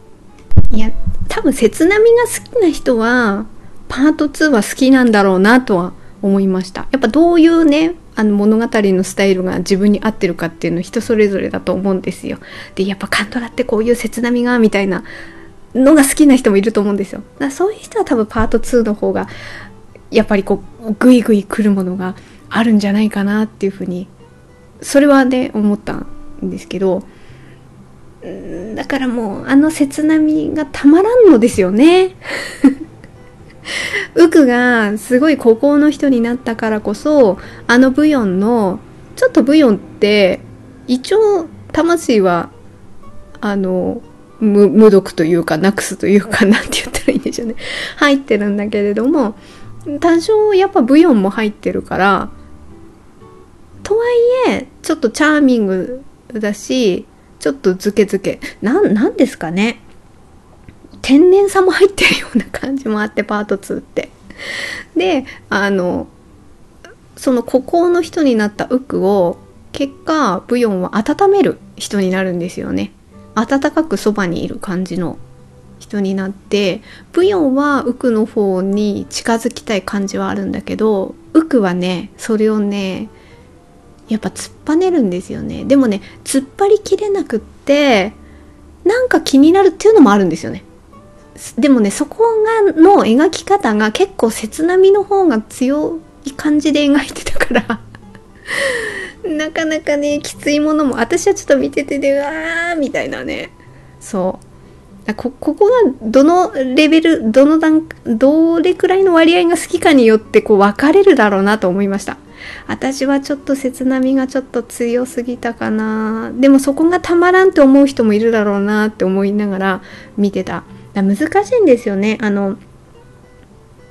[SPEAKER 1] いや多分切なみが好きな人はパート2は好きなんだろうなとは思いました。やっぱどういうねあの物語のスタイルが自分に合ってるかっていうの人それぞれだと思うんですよ。でやっぱカントラってこういう切なみがみたいなのが好きな人もいると思うんですよ。だからそういう人は多分パート2の方がやっぱりこうグイグイ来るものがあるんじゃないかなっていうふうにそれはね思ったんですけどだからもうあの切なみがたまらんのですよね。ウクがすごい孤高の人になったからこそあのブヨンのちょっとブヨンって一応魂はあの無無毒というかなくすというかなんて言ったらいいんでしょうね。入ってるんだけれども多少やっぱブヨンも入ってるからとはいえちょっとチャーミングだしちょっとズケズケ。なんなんですかね。天然さも入ってるような感じもあってパート2って。であのその孤高の人になったウクを結果ブヨンは温める人になるんですよね。温かくそばにいる感じの人になってブヨンはウクの方に近づきたい感じはあるんだけどウクはねそれをねやっぱ突っぱねるんですよね。でもね突っ張りきれなくってなんか気になるっていうのもあるんですよね。でもねそこがの描き方が結構切なみの方が強い感じで描いてたから なかなかねきついものも私はちょっと見ててでうわーみたいなね。そう。こここがどのレベルどの段どれくらいの割合が好きかによってこう分かれるだろうなと思いました。私はちょっと切なみがちょっと強すぎたかな。でもそこがたまらんって思う人もいるだろうなって思いながら見てた。だ難しいんですよね。あの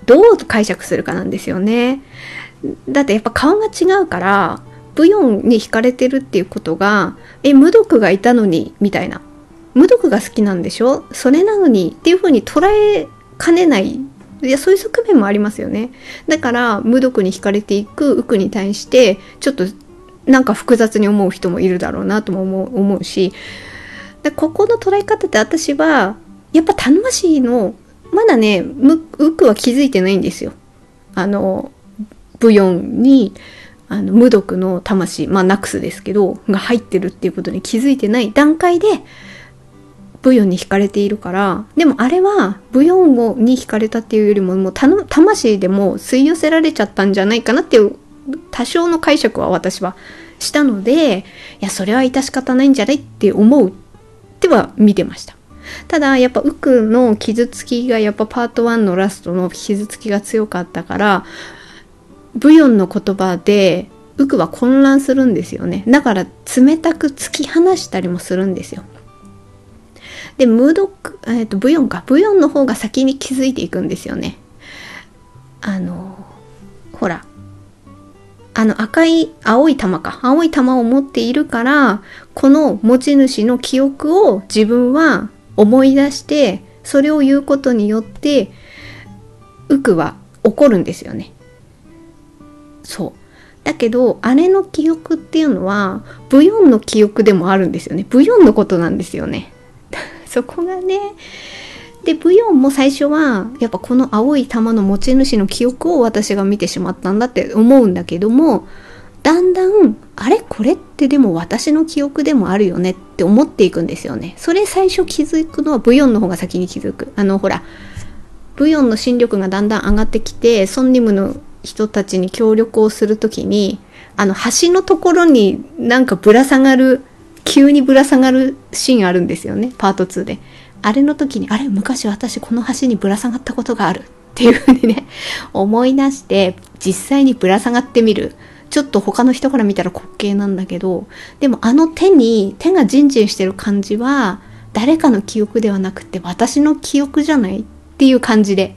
[SPEAKER 1] どう解釈するかなんですよね。だってやっぱ顔が違うからブヨンに惹かれてるっていうことがえ無毒がいたのにみたいな。無毒が好きなんでしょ？それなのにっていう風に捉えかねない。いやそういう側面もありますよね。だから無毒に惹かれていくウクに対してちょっとなんか複雑に思う人もいるだろうなとも思う思うし。でここの捉え方って私はやっぱ魂のまだねウクは気づいてないんですよ。あのブヨンにあの無毒の魂まあナクスですけどが入ってるっていうことに気づいてない段階でブヨンに惹かれているからでもあれはブヨンをに惹かれたっていうよりももうたの魂でも吸い寄せられちゃったんじゃないかなっていう多少の解釈は私はしたのでいやそれは致し方ないんじゃないって思うっては見てました。ただやっぱウクの傷つきがやっぱパート1のラストの傷つきが強かったからブヨンの言葉でウクは混乱するんですよねだから冷たく突き放したりもするんですよで、ムードック、え、ー、と、ブヨンか。ブヨンの方が先に気づいていくんですよね。あの、ほら。あの赤い、青い玉か。青い玉を持っているから、この持ち主の記憶を自分は思い出して、それを言うことによって、ウクは怒るんですよね。そう。だけど、あれの記憶っていうのは、ブヨンの記憶でもあるんですよね。ブヨンのことなんですよね。そこがね。で、ブヨンも最初は、やっぱこの青い玉の持ち主の記憶を私が見てしまったんだって思うんだけども、だんだん、あれこれってでも私の記憶でもあるよねって思っていくんですよね。それ最初気づくのはブヨンの方が先に気づく。あの、ほら、ブヨンの心力がだんだん上がってきて、ソンニムの人たちに協力をするときに、あの、橋のところになんかぶら下がる、急にぶら下がるシーンあるんですよね、パート2で。あれの時に、あれ、昔私この橋にぶら下がったことがあるっていうふうにね、思い出して、実際にぶら下がってみる。ちょっと他の人から見たら滑稽なんだけど、でもあの手に、手がジンジンしてる感じは、誰かの記憶ではなくて私の記憶じゃないっていう感じで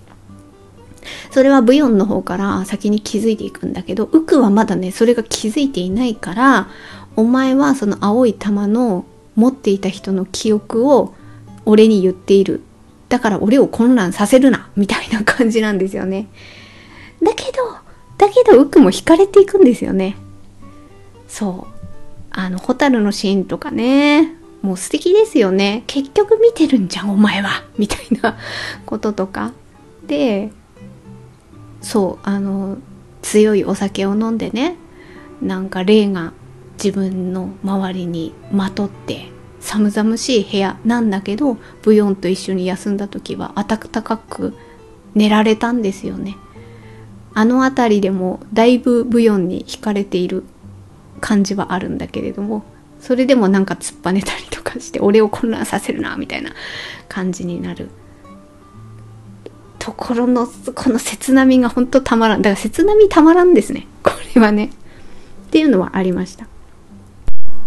[SPEAKER 1] それはブヨンの方から先に気づいていくんだけど、ウクはまだね、それが気づいていないから、お前はその青い玉の持っていた人の記憶を俺に言っている。だから俺を混乱させるなみたいな感じなんですよね。だけど、だけどウクも惹かれていくんですよね。そう。あの、ホタルのシーンとかね、もう素敵ですよね。結局見てるんじゃん、お前はみたいな こととか。で、そうあの強いお酒を飲んでねなんか霊が自分の周りにまとって寒々しい部屋なんだけどブヨンと一緒に休んだ時は暖かく寝られたんですよねあの辺りでもだいぶブヨンに惹かれている感じはあるんだけれどもそれでもなんか突っぱねたりとかして俺を混乱させるなみたいな感じになるところの、この切なみが本当たまらん。だから切なみたまらんですね。これはね。っていうのはありました。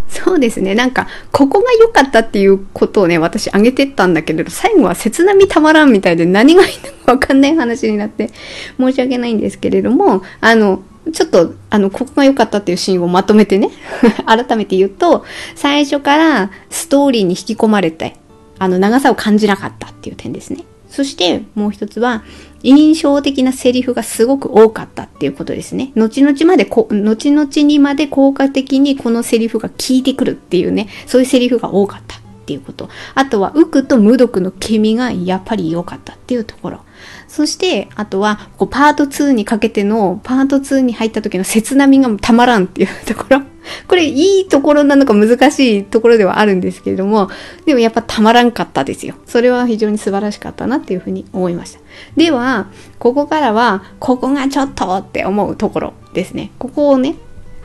[SPEAKER 1] そうですね。なんか、ここが良かったっていうことをね、私挙げてったんだけれど、最後は切なみたまらんみたいで何がいいのかわかんない話になって申し訳ないんですけれども、あの、ちょっと、あの、ここが良かったっていうシーンをまとめてね、改めて言うと、最初からストーリーに引き込まれて、あの、長さを感じなかったっていう点ですね。そしてもう一つは、印象的なセリフがすごく多かったっていうことですね。後々までこ、後々にまで効果的にこのセリフが効いてくるっていうね、そういうセリフが多かったっていうこと。あとは、ウクと無毒のケミがやっぱり良かったっていうところ。そして、あとは、こうパート2にかけての、パート2に入った時の切なみがたまらんっていうところ。これいいところなのか難しいところではあるんですけれども、でもやっぱたまらんかったですよ。それは非常に素晴らしかったなっていうふうに思いました。では、ここからは、ここがちょっとって思うところですね。ここをね、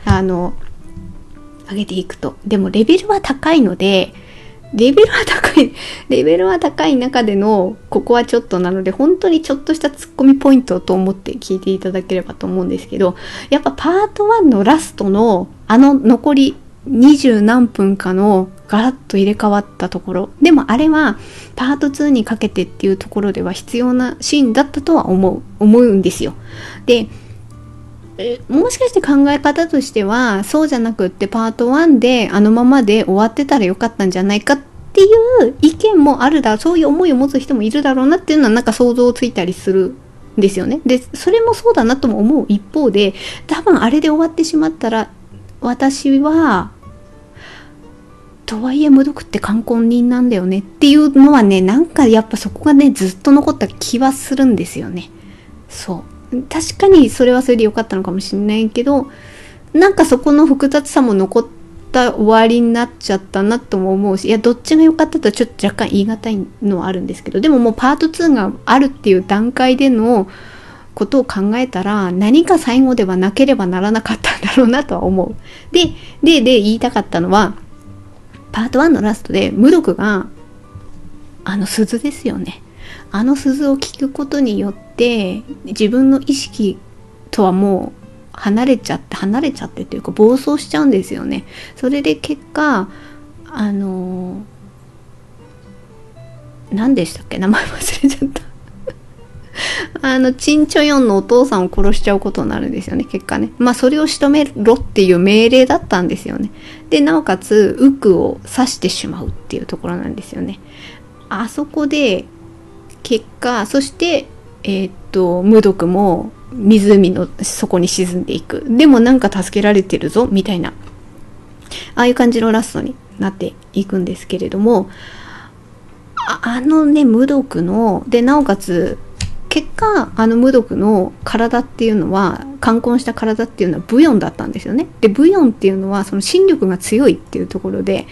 [SPEAKER 1] あの、上げていくと。でもレベルは高いので、レベルは高い、レベルは高い中での、ここはちょっとなので、本当にちょっとしたツッコミポイントと思って聞いていただければと思うんですけど、やっぱパート1のラストの、あの残り二十何分かのガラッと入れ替わったところ。でもあれはパート2にかけてっていうところでは必要なシーンだったとは思う、思うんですよ。で、えもしかして考え方としてはそうじゃなくってパート1であのままで終わってたらよかったんじゃないかっていう意見もあるだそういう思いを持つ人もいるだろうなっていうのはなんか想像ついたりするんですよね。でそれもそうだなとも思う一方で多分あれで終わってしまったら私はとはいえ無毒って観光人なんだよねっていうのはねなんかやっぱそこがねずっと残った気はするんですよね。そう確かにそれはそれで良かったのかもしれないけど、なんかそこの複雑さも残った終わりになっちゃったなとも思うし、いや、どっちが良かったとはちょっと若干言い難いのはあるんですけど、でももうパート2があるっていう段階でのことを考えたら、何か最後ではなければならなかったんだろうなとは思う。で、で、で、言いたかったのは、パート1のラストで、無毒が、あの鈴ですよね。あの鈴を聞くことによって自分の意識とはもう離れちゃって離れちゃってというか暴走しちゃうんですよね。それで結果あの何でしたっけ？名前忘れちゃった あの、チンチョヨンのお父さんを殺しちゃうことになるんですよね、結果ね。まあ、それを仕留めろっていう命令だったんですよね。で、なおかつ、ウクを刺してしまうっていうところなんですよね。あそこで、結果そしてえー、っと、無毒も湖の底に沈んでいく。でもなんか助けられてるぞ、みたいな。ああいう感じのラストになっていくんですけれども、あのね、無毒の、で、なおかつ、結果、あの無毒の体っていうのは、冠婚した体っていうのはブヨンだったんですよね。で、ブヨンっていうのは、その心力が強いっていうところで、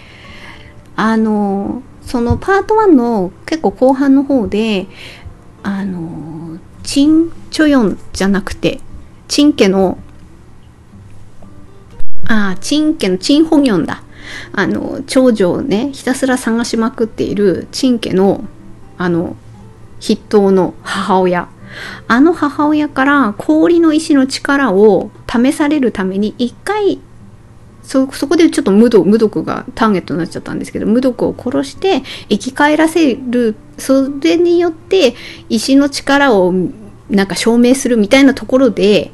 [SPEAKER 1] あの、そのパート1の結構後半の方で、あの、チン・チョヨンじゃなくて、チン家の、ああ、チン家のチン・ホギョンだ。あの、長女をね、ひたすら探しまくっているチン家の、あの、筆頭の母親。あの母親から氷の石の力を試されるために一回そ、こでちょっと無毒、がターゲットになっちゃったんですけど、無毒を殺して生き返らせる、それによって石の力をなんか証明するみたいなところで、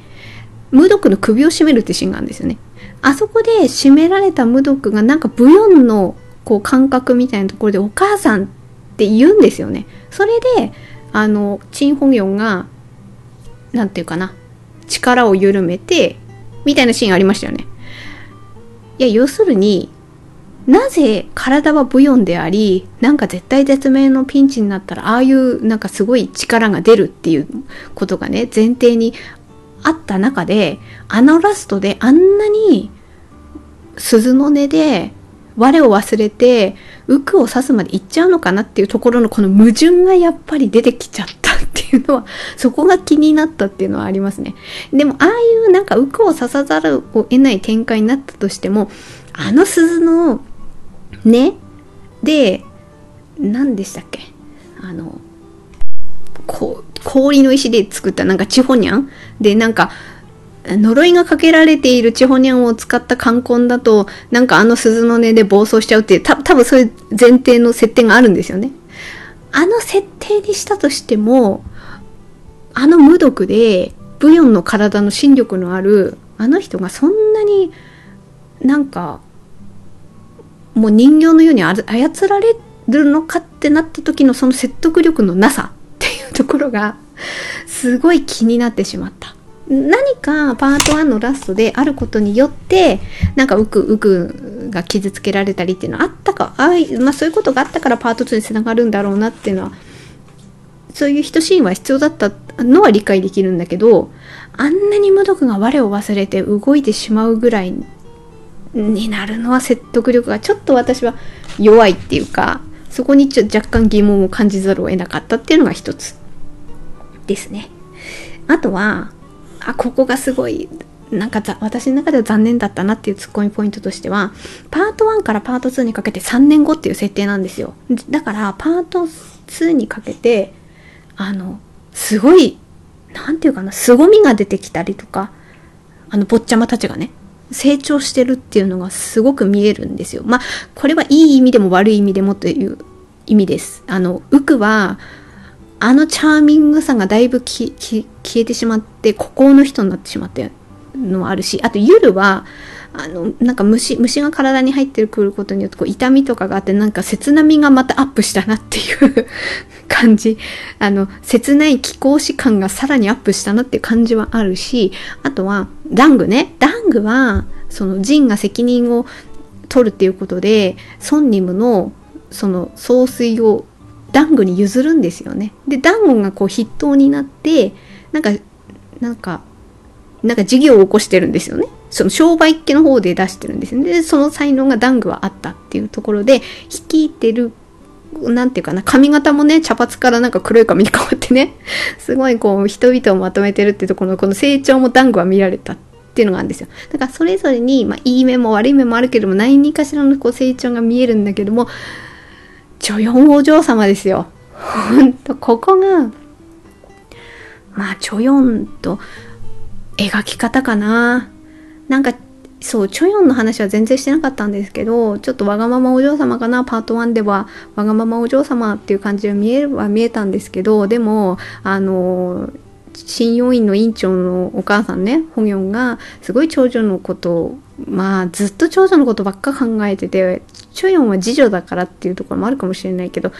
[SPEAKER 1] 無毒の首を絞めるってシーンがあるんですよね。あそこで絞められた無毒がなんかブヨンのこう感覚みたいなところでお母さんって言うんですよね。それで、あの、チンホギョンが、なんていうかな、力を緩めて、みたいなシーンありましたよね。いや、要するに、なぜ体はブヨンであり、なんか絶対絶命のピンチになったら、ああいうなんかすごい力が出るっていうことがね、前提にあった中で、あのラストであんなに鈴の音で我を忘れて、浮くを刺すまで行っちゃうのかなっていうところのこの矛盾がやっぱり出てきちゃっっていうのは、そこが気になったっていうのはありますね。でも、ああいうなんか浮くを刺さざるを得ない展開になったとしても、あの鈴の、ね、で、何でしたっけ？あの、こう、氷の石で作ったなんかチホニャン？で、なんか、呪いがかけられているチホニャンを使った冠婚だと、なんかあの鈴の音で暴走しちゃうっていう、た多分そういう前提の設定があるんですよね。あの設定にしたとしても、あの無毒で、ブヨンの体の心力のある、あの人がそんなになんか、もう人形のように操られるのかってなった時のその説得力のなさっていうところが、すごい気になってしまった。何かパート1のラストであることによってなんかウクウクが傷つけられたりっていうのはあったかあ、まあ、そういうことがあったからパート2につながるんだろうなっていうのはそういう一シーンは必要だったのは理解できるんだけどあんなに無毒が我を忘れて動いてしまうぐらいになるのは説得力がちょっと私は弱いっていうかそこにちょ若干疑問を感じざるを得なかったっていうのが一つですね。あとはあここがすごいなんか私の中では残念だったなっていうツッコミポイントとしてはパート1からパート2にかけて3年後っていう設定なんですよ。だからパート2にかけてあのすごい何て言うかな凄みが出てきたりとかあの坊ちゃまたちがね成長してるっていうのがすごく見えるんですよ。まあこれはいい意味でも悪い意味でもという意味です。あのウクはあのチャーミングさがだいぶ消えてしまって、孤高の人になってしまったのもあるし、あと夜は、あの、なんか虫、虫が体に入ってくることによってこう痛みとかがあって、なんか切なみがまたアップしたなっていう 感じ。あの、切ない気候士感がさらにアップしたなっていう感じはあるし、あとは、ダングね。ダングは、その、ジンが責任を取るっていうことで、ソンニムの、その、総帥をダンゴに譲るんですよね。で、ダンゴがこう筆頭になって、なんか、なんか、なんか事業を起こしてるんですよね。その商売っ気の方で出してるんですよね。で、その才能がダングはあったっていうところで、率いてる、なんていうかな、髪型もね、茶髪からなんか黒い髪に変わってね、すごいこう、人々をまとめてるってところの、この成長もダングは見られたっていうのがあるんですよ。だからそれぞれに、まあ、いい面も悪い面もあるけども、何かしらのこう成長が見えるんだけども、女四お嬢様ですよ。ほんと、ここが、まあ、チョヨンと描き方かな。なんか、そう、チョヨンの話は全然してなかったんですけど、ちょっとわがままお嬢様かな、パート1では、わがままお嬢様っていう感じで見えるは見えたんですけど、でも、あの、新要員の院長のお母さんね、ホギョンが、すごい長女のことを、まあ、ずっと長女のことばっか考えてて、チョヨンは次女だからっていうところもあるかもしれないけど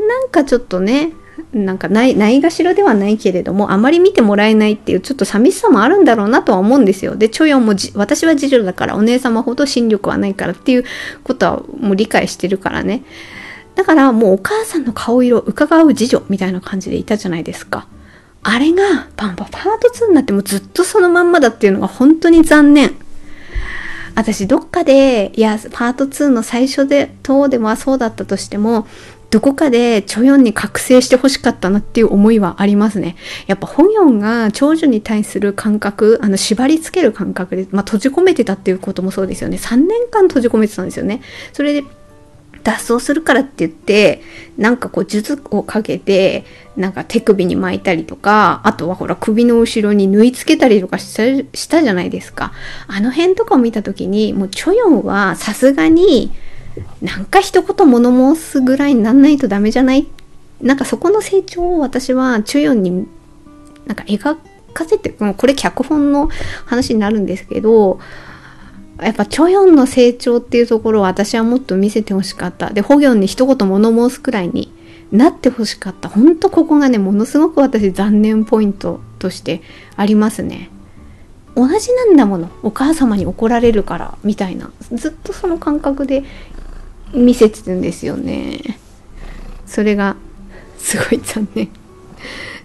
[SPEAKER 1] なんかちょっとねなんかない、ないがしろではないけれども、あまり見てもらえないっていうちょっと寂しさもあるんだろうなとは思うんですよ。で、チョヨンも私は次女だからお姉様ほど心力はないからっていうことはもう理解してるからね。だからもうお母さんの顔色を伺う次女みたいな感じでいたじゃないですか。あれがパンパパート2になってもずっとそのまんまだっていうのが本当に残念。私どっかで、いや、パート2の最初で、等でもそうだったとしても、どこかでチョヨンに覚醒してほしかったなっていう思いはありますね。やっぱホヨンが長女に対する感覚、あの縛り付ける感覚で、まあ、閉じ込めてたっていうこともそうですよね。3年間閉じ込めてたんですよね。それで脱走するからって言って、なんかこう術をかけて、なんか手首に巻いたりとか、あとはほら首の後ろに縫い付けたりとかしたじゃないですか。あの辺とかを見た時に、もうチョヨンはさすがに、なんか一言物申すぐらいになんないとダメじゃない？なんかそこの成長を私はチュヨンになんか描かせて、これ脚本の話になるんですけど、やっぱチョヨンの成長っていうところを私はもっと見せてほしかった。で、ホギョンに一言物申すくらいになってほしかった。ほんとここがね、ものすごく私残念ポイントとしてありますね。同じなんだもの。お母様に怒られるから、みたいな。ずっとその感覚で見せてるんですよね。それがすごい残念。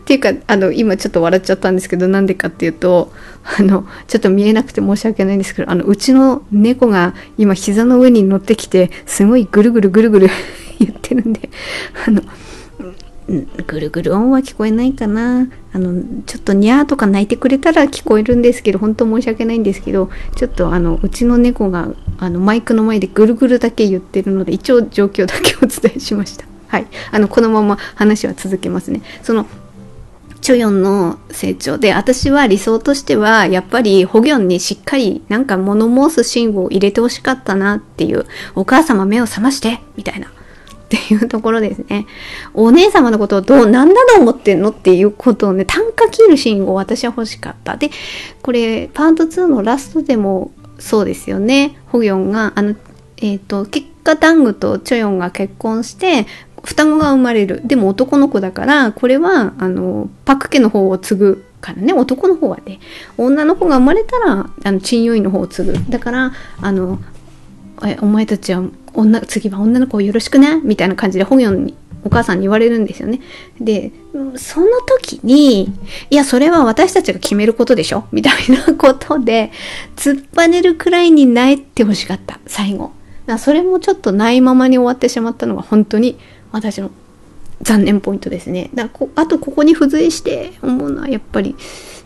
[SPEAKER 1] っていうかあの今ちょっと笑っちゃったんですけどなんでかっていうとあのちょっと見えなくて申し訳ないんですけどあのうちの猫が今膝の上に乗ってきてすごいぐるぐるぐるぐる 言ってるんであのぐるぐる音は聞こえないかな。あのちょっとニャーとか泣いてくれたら聞こえるんですけど本当申し訳ないんですけどちょっとあのうちの猫があのマイクの前でぐるぐるだけ言ってるので一応状況だけお伝えしました。はい。あのこのまま話は続けますね。そのチョヨンの成長で私は理想としてはやっぱりホギョンにしっかりなんか物申すシーンを入れてほしかったなっていうお母様目を覚ましてみたいな っていうところですね。お姉様のことをどう、何だと思ってんのっていうことをね、単価切るシーンを私は欲しかった。で、これ、パート2のラストでもそうですよね。ホギョンが、あの、えっ、ー、と、結果ダングとチョヨンが結婚して、双子が生まれる。でも男の子だから、これは、あの、パク家の方を継ぐからね、男の方はね、女の子が生まれたら、あの、チンヨイの方を継ぐ。だから、あの、え、お前たちは女、次は女の子をよろしくね？みたいな感じで本読にお母さんに言われるんですよね。で、その時に、いや、それは私たちが決めることでしょ？みたいなことで、突っぱねるくらいに泣いてほしかった、最後。それもちょっとないままに終わってしまったのが本当に私の残念ポイントですね。だこあとここに付随して思うのはやっぱり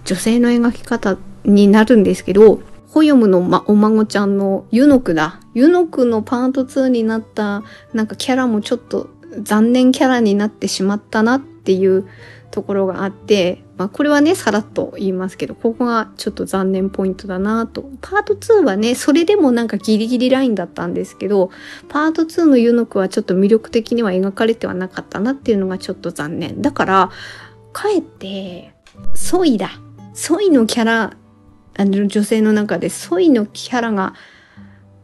[SPEAKER 1] 女性の描き方になるんですけど、ホヨムの、ま、お孫ちゃんのユノクだ。ユノクのパート2になったなんかキャラもちょっと残念キャラになってしまったなっていうところがあって、まあこれはね、さらっと言いますけど、ここがちょっと残念ポイントだなと。パート2はね、それでもなんかギリギリラインだったんですけど、パート2のユノクはちょっと魅力的には描かれてはなかったなっていうのがちょっと残念。だから、かえって、ソイだ。ソイのキャラあの女性の中でソイのキャラが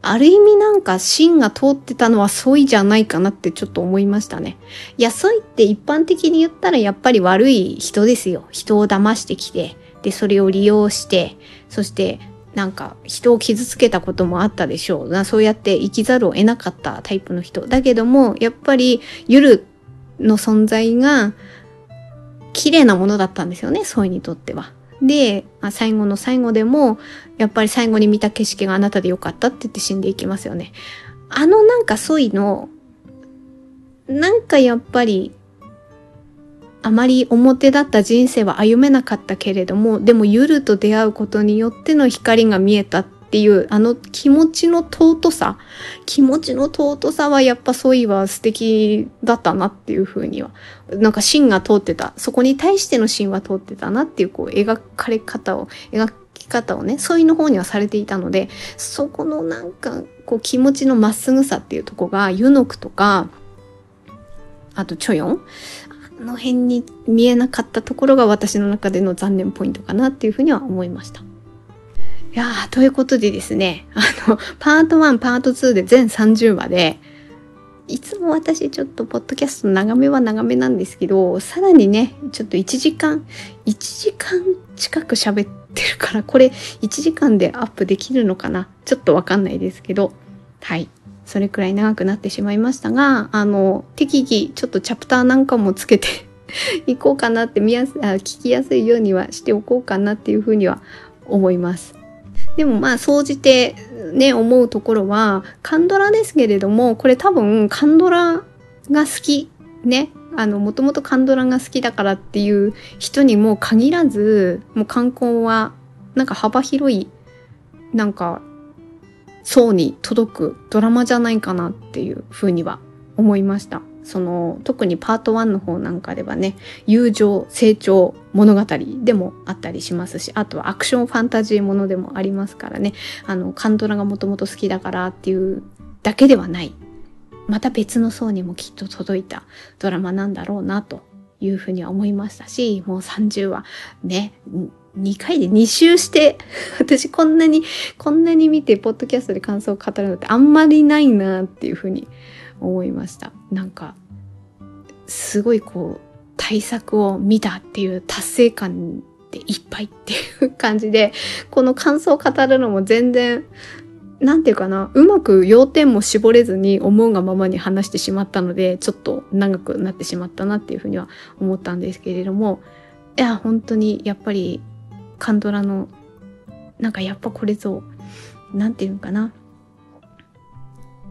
[SPEAKER 1] ある意味なんか芯が通ってたのはソイじゃないかなってちょっと思いましたね。いや、ソイって一般的に言ったらやっぱり悪い人ですよ。人を騙してきて、で、それを利用して、そしてなんか人を傷つけたこともあったでしょう。そうやって生きざるを得なかったタイプの人。だけども、やっぱりユルの存在が綺麗なものだったんですよね、ソイにとっては。で、最後の最後でも、やっぱり最後に見た景色があなたでよかったって言って死んでいきますよね。あのなんかソイの、なんかやっぱり、あまり表だった人生は歩めなかったけれども、でもゆると出会うことによっての光が見えたっっていうあの気持ちの尊さ気持ちの尊さはやっぱソイは素敵だったなっていうふうにはなんか芯が通ってたそこに対しての芯は通ってたなっていうこう描かれ方を描き方をねソイの方にはされていたのでそこのなんかこう気持ちのまっすぐさっていうとこがユノクとかあとチョヨンあの辺に見えなかったところが私の中での残念ポイントかなっていうふうには思いました。いやー、ということでですね、あの、パート1、パート2で全30話で、いつも私ちょっとポッドキャスト長めは長めなんですけど、さらにね、ちょっと1時間、1時間近く喋ってるから、これ1時間でアップできるのかな？ちょっとわかんないですけど、はい。それくらい長くなってしまいましたが、あの、適宜ちょっとチャプターなんかもつけて いこうかなって見やすあ、聞きやすいようにはしておこうかなっていうふうには思います。でもまあ、総じてね、思うところは、カンドラですけれども、これ多分、カンドラが好き、ね、あの、もともとカンドラが好きだからっていう人にも限らず、もう観光は、なんか幅広い、なんか、層に届くドラマじゃないかなっていうふうには思いました。その特にパート1の方なんかではね友情成長物語でもあったりしますしあとはアクションファンタジーものでもありますからね。あのカンドラがもともと好きだからっていうだけではない。また別の層にもきっと届いたドラマなんだろうなというふうには思いましたしもう30話ね2回で2周して、私こんなに、こんなに見て、ポッドキャストで感想を語るのってあんまりないなっていうふうに思いました。なんか、すごいこう、対策を見たっていう達成感でいっぱいっていう感じで、この感想を語るのも全然、なんていうかな、うまく要点も絞れずに思うがままに話してしまったので、ちょっと長くなってしまったなっていうふうには思ったんですけれども、いや、本当にやっぱりカンドラの、なんかやっぱこれぞ、なんていうのかな、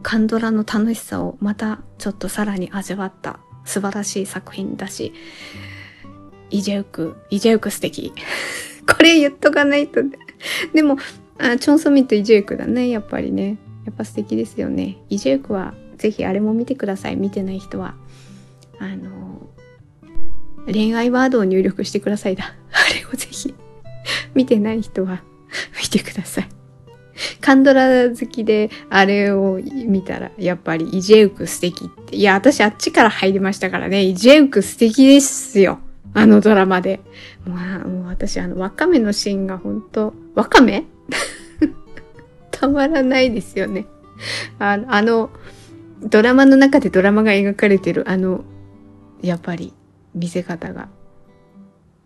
[SPEAKER 1] カンドラの楽しさをまたちょっとさらに味わった素晴らしい作品だし、イジェウク、イジェウク素敵。これ言っとかないと。ねでも、あチョンソミンとイジェウクだね、やっぱりね。やっぱ素敵ですよね。イジェウクはぜひあれも見てください。見てない人は。あの、恋愛ワードを入力してくださいだ。あれをぜひ。見てない人は見てください。カンドラ好きで、あれを見たら、やっぱりイジェウク素敵って。いや、私あっちから入りましたからね。イジェウク素敵ですよ。あのドラマで。まあ、もう私、あの、ワカメのシーンが本当ワカメ？たまらないですよね。あの、あの、ドラマの中でドラマが描かれてる、あの、やっぱり、見せ方が。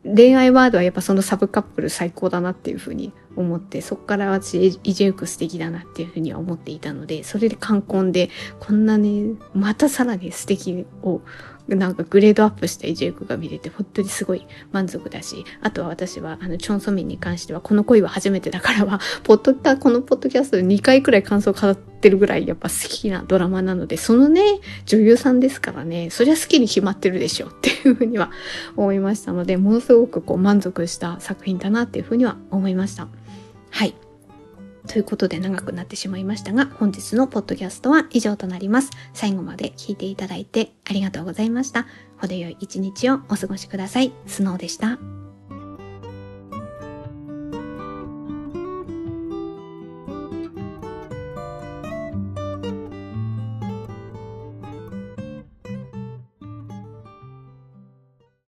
[SPEAKER 1] 恋愛ワードはやっぱそのサブカップル最高だなっていうふうに思ってそこから私イジェウク素敵だなっていうふうには思っていたのでそれで冠婚でこんなにまたさらに素敵をなんかグレードアップしたイジェウクが見れて本当にすごい満足だしあとは私はあのチョン・ソミンに関してはこの恋は初めてだからは ポッドこのポッドキャストで2回くらい感想を語ってるぐらいやっぱ好きなドラマなのでそのね女優さんですからねそりゃ好きに決まってるでしょっていうふうには思いましたのでものすごくこう満足した作品だなっていうふうには思いました。はい。ということで長くなってしまいましたが、本日のポッドキャストは以上となります。最後まで聞いていただいてありがとうございました。程よい一日をお過ごしください。スノーでした。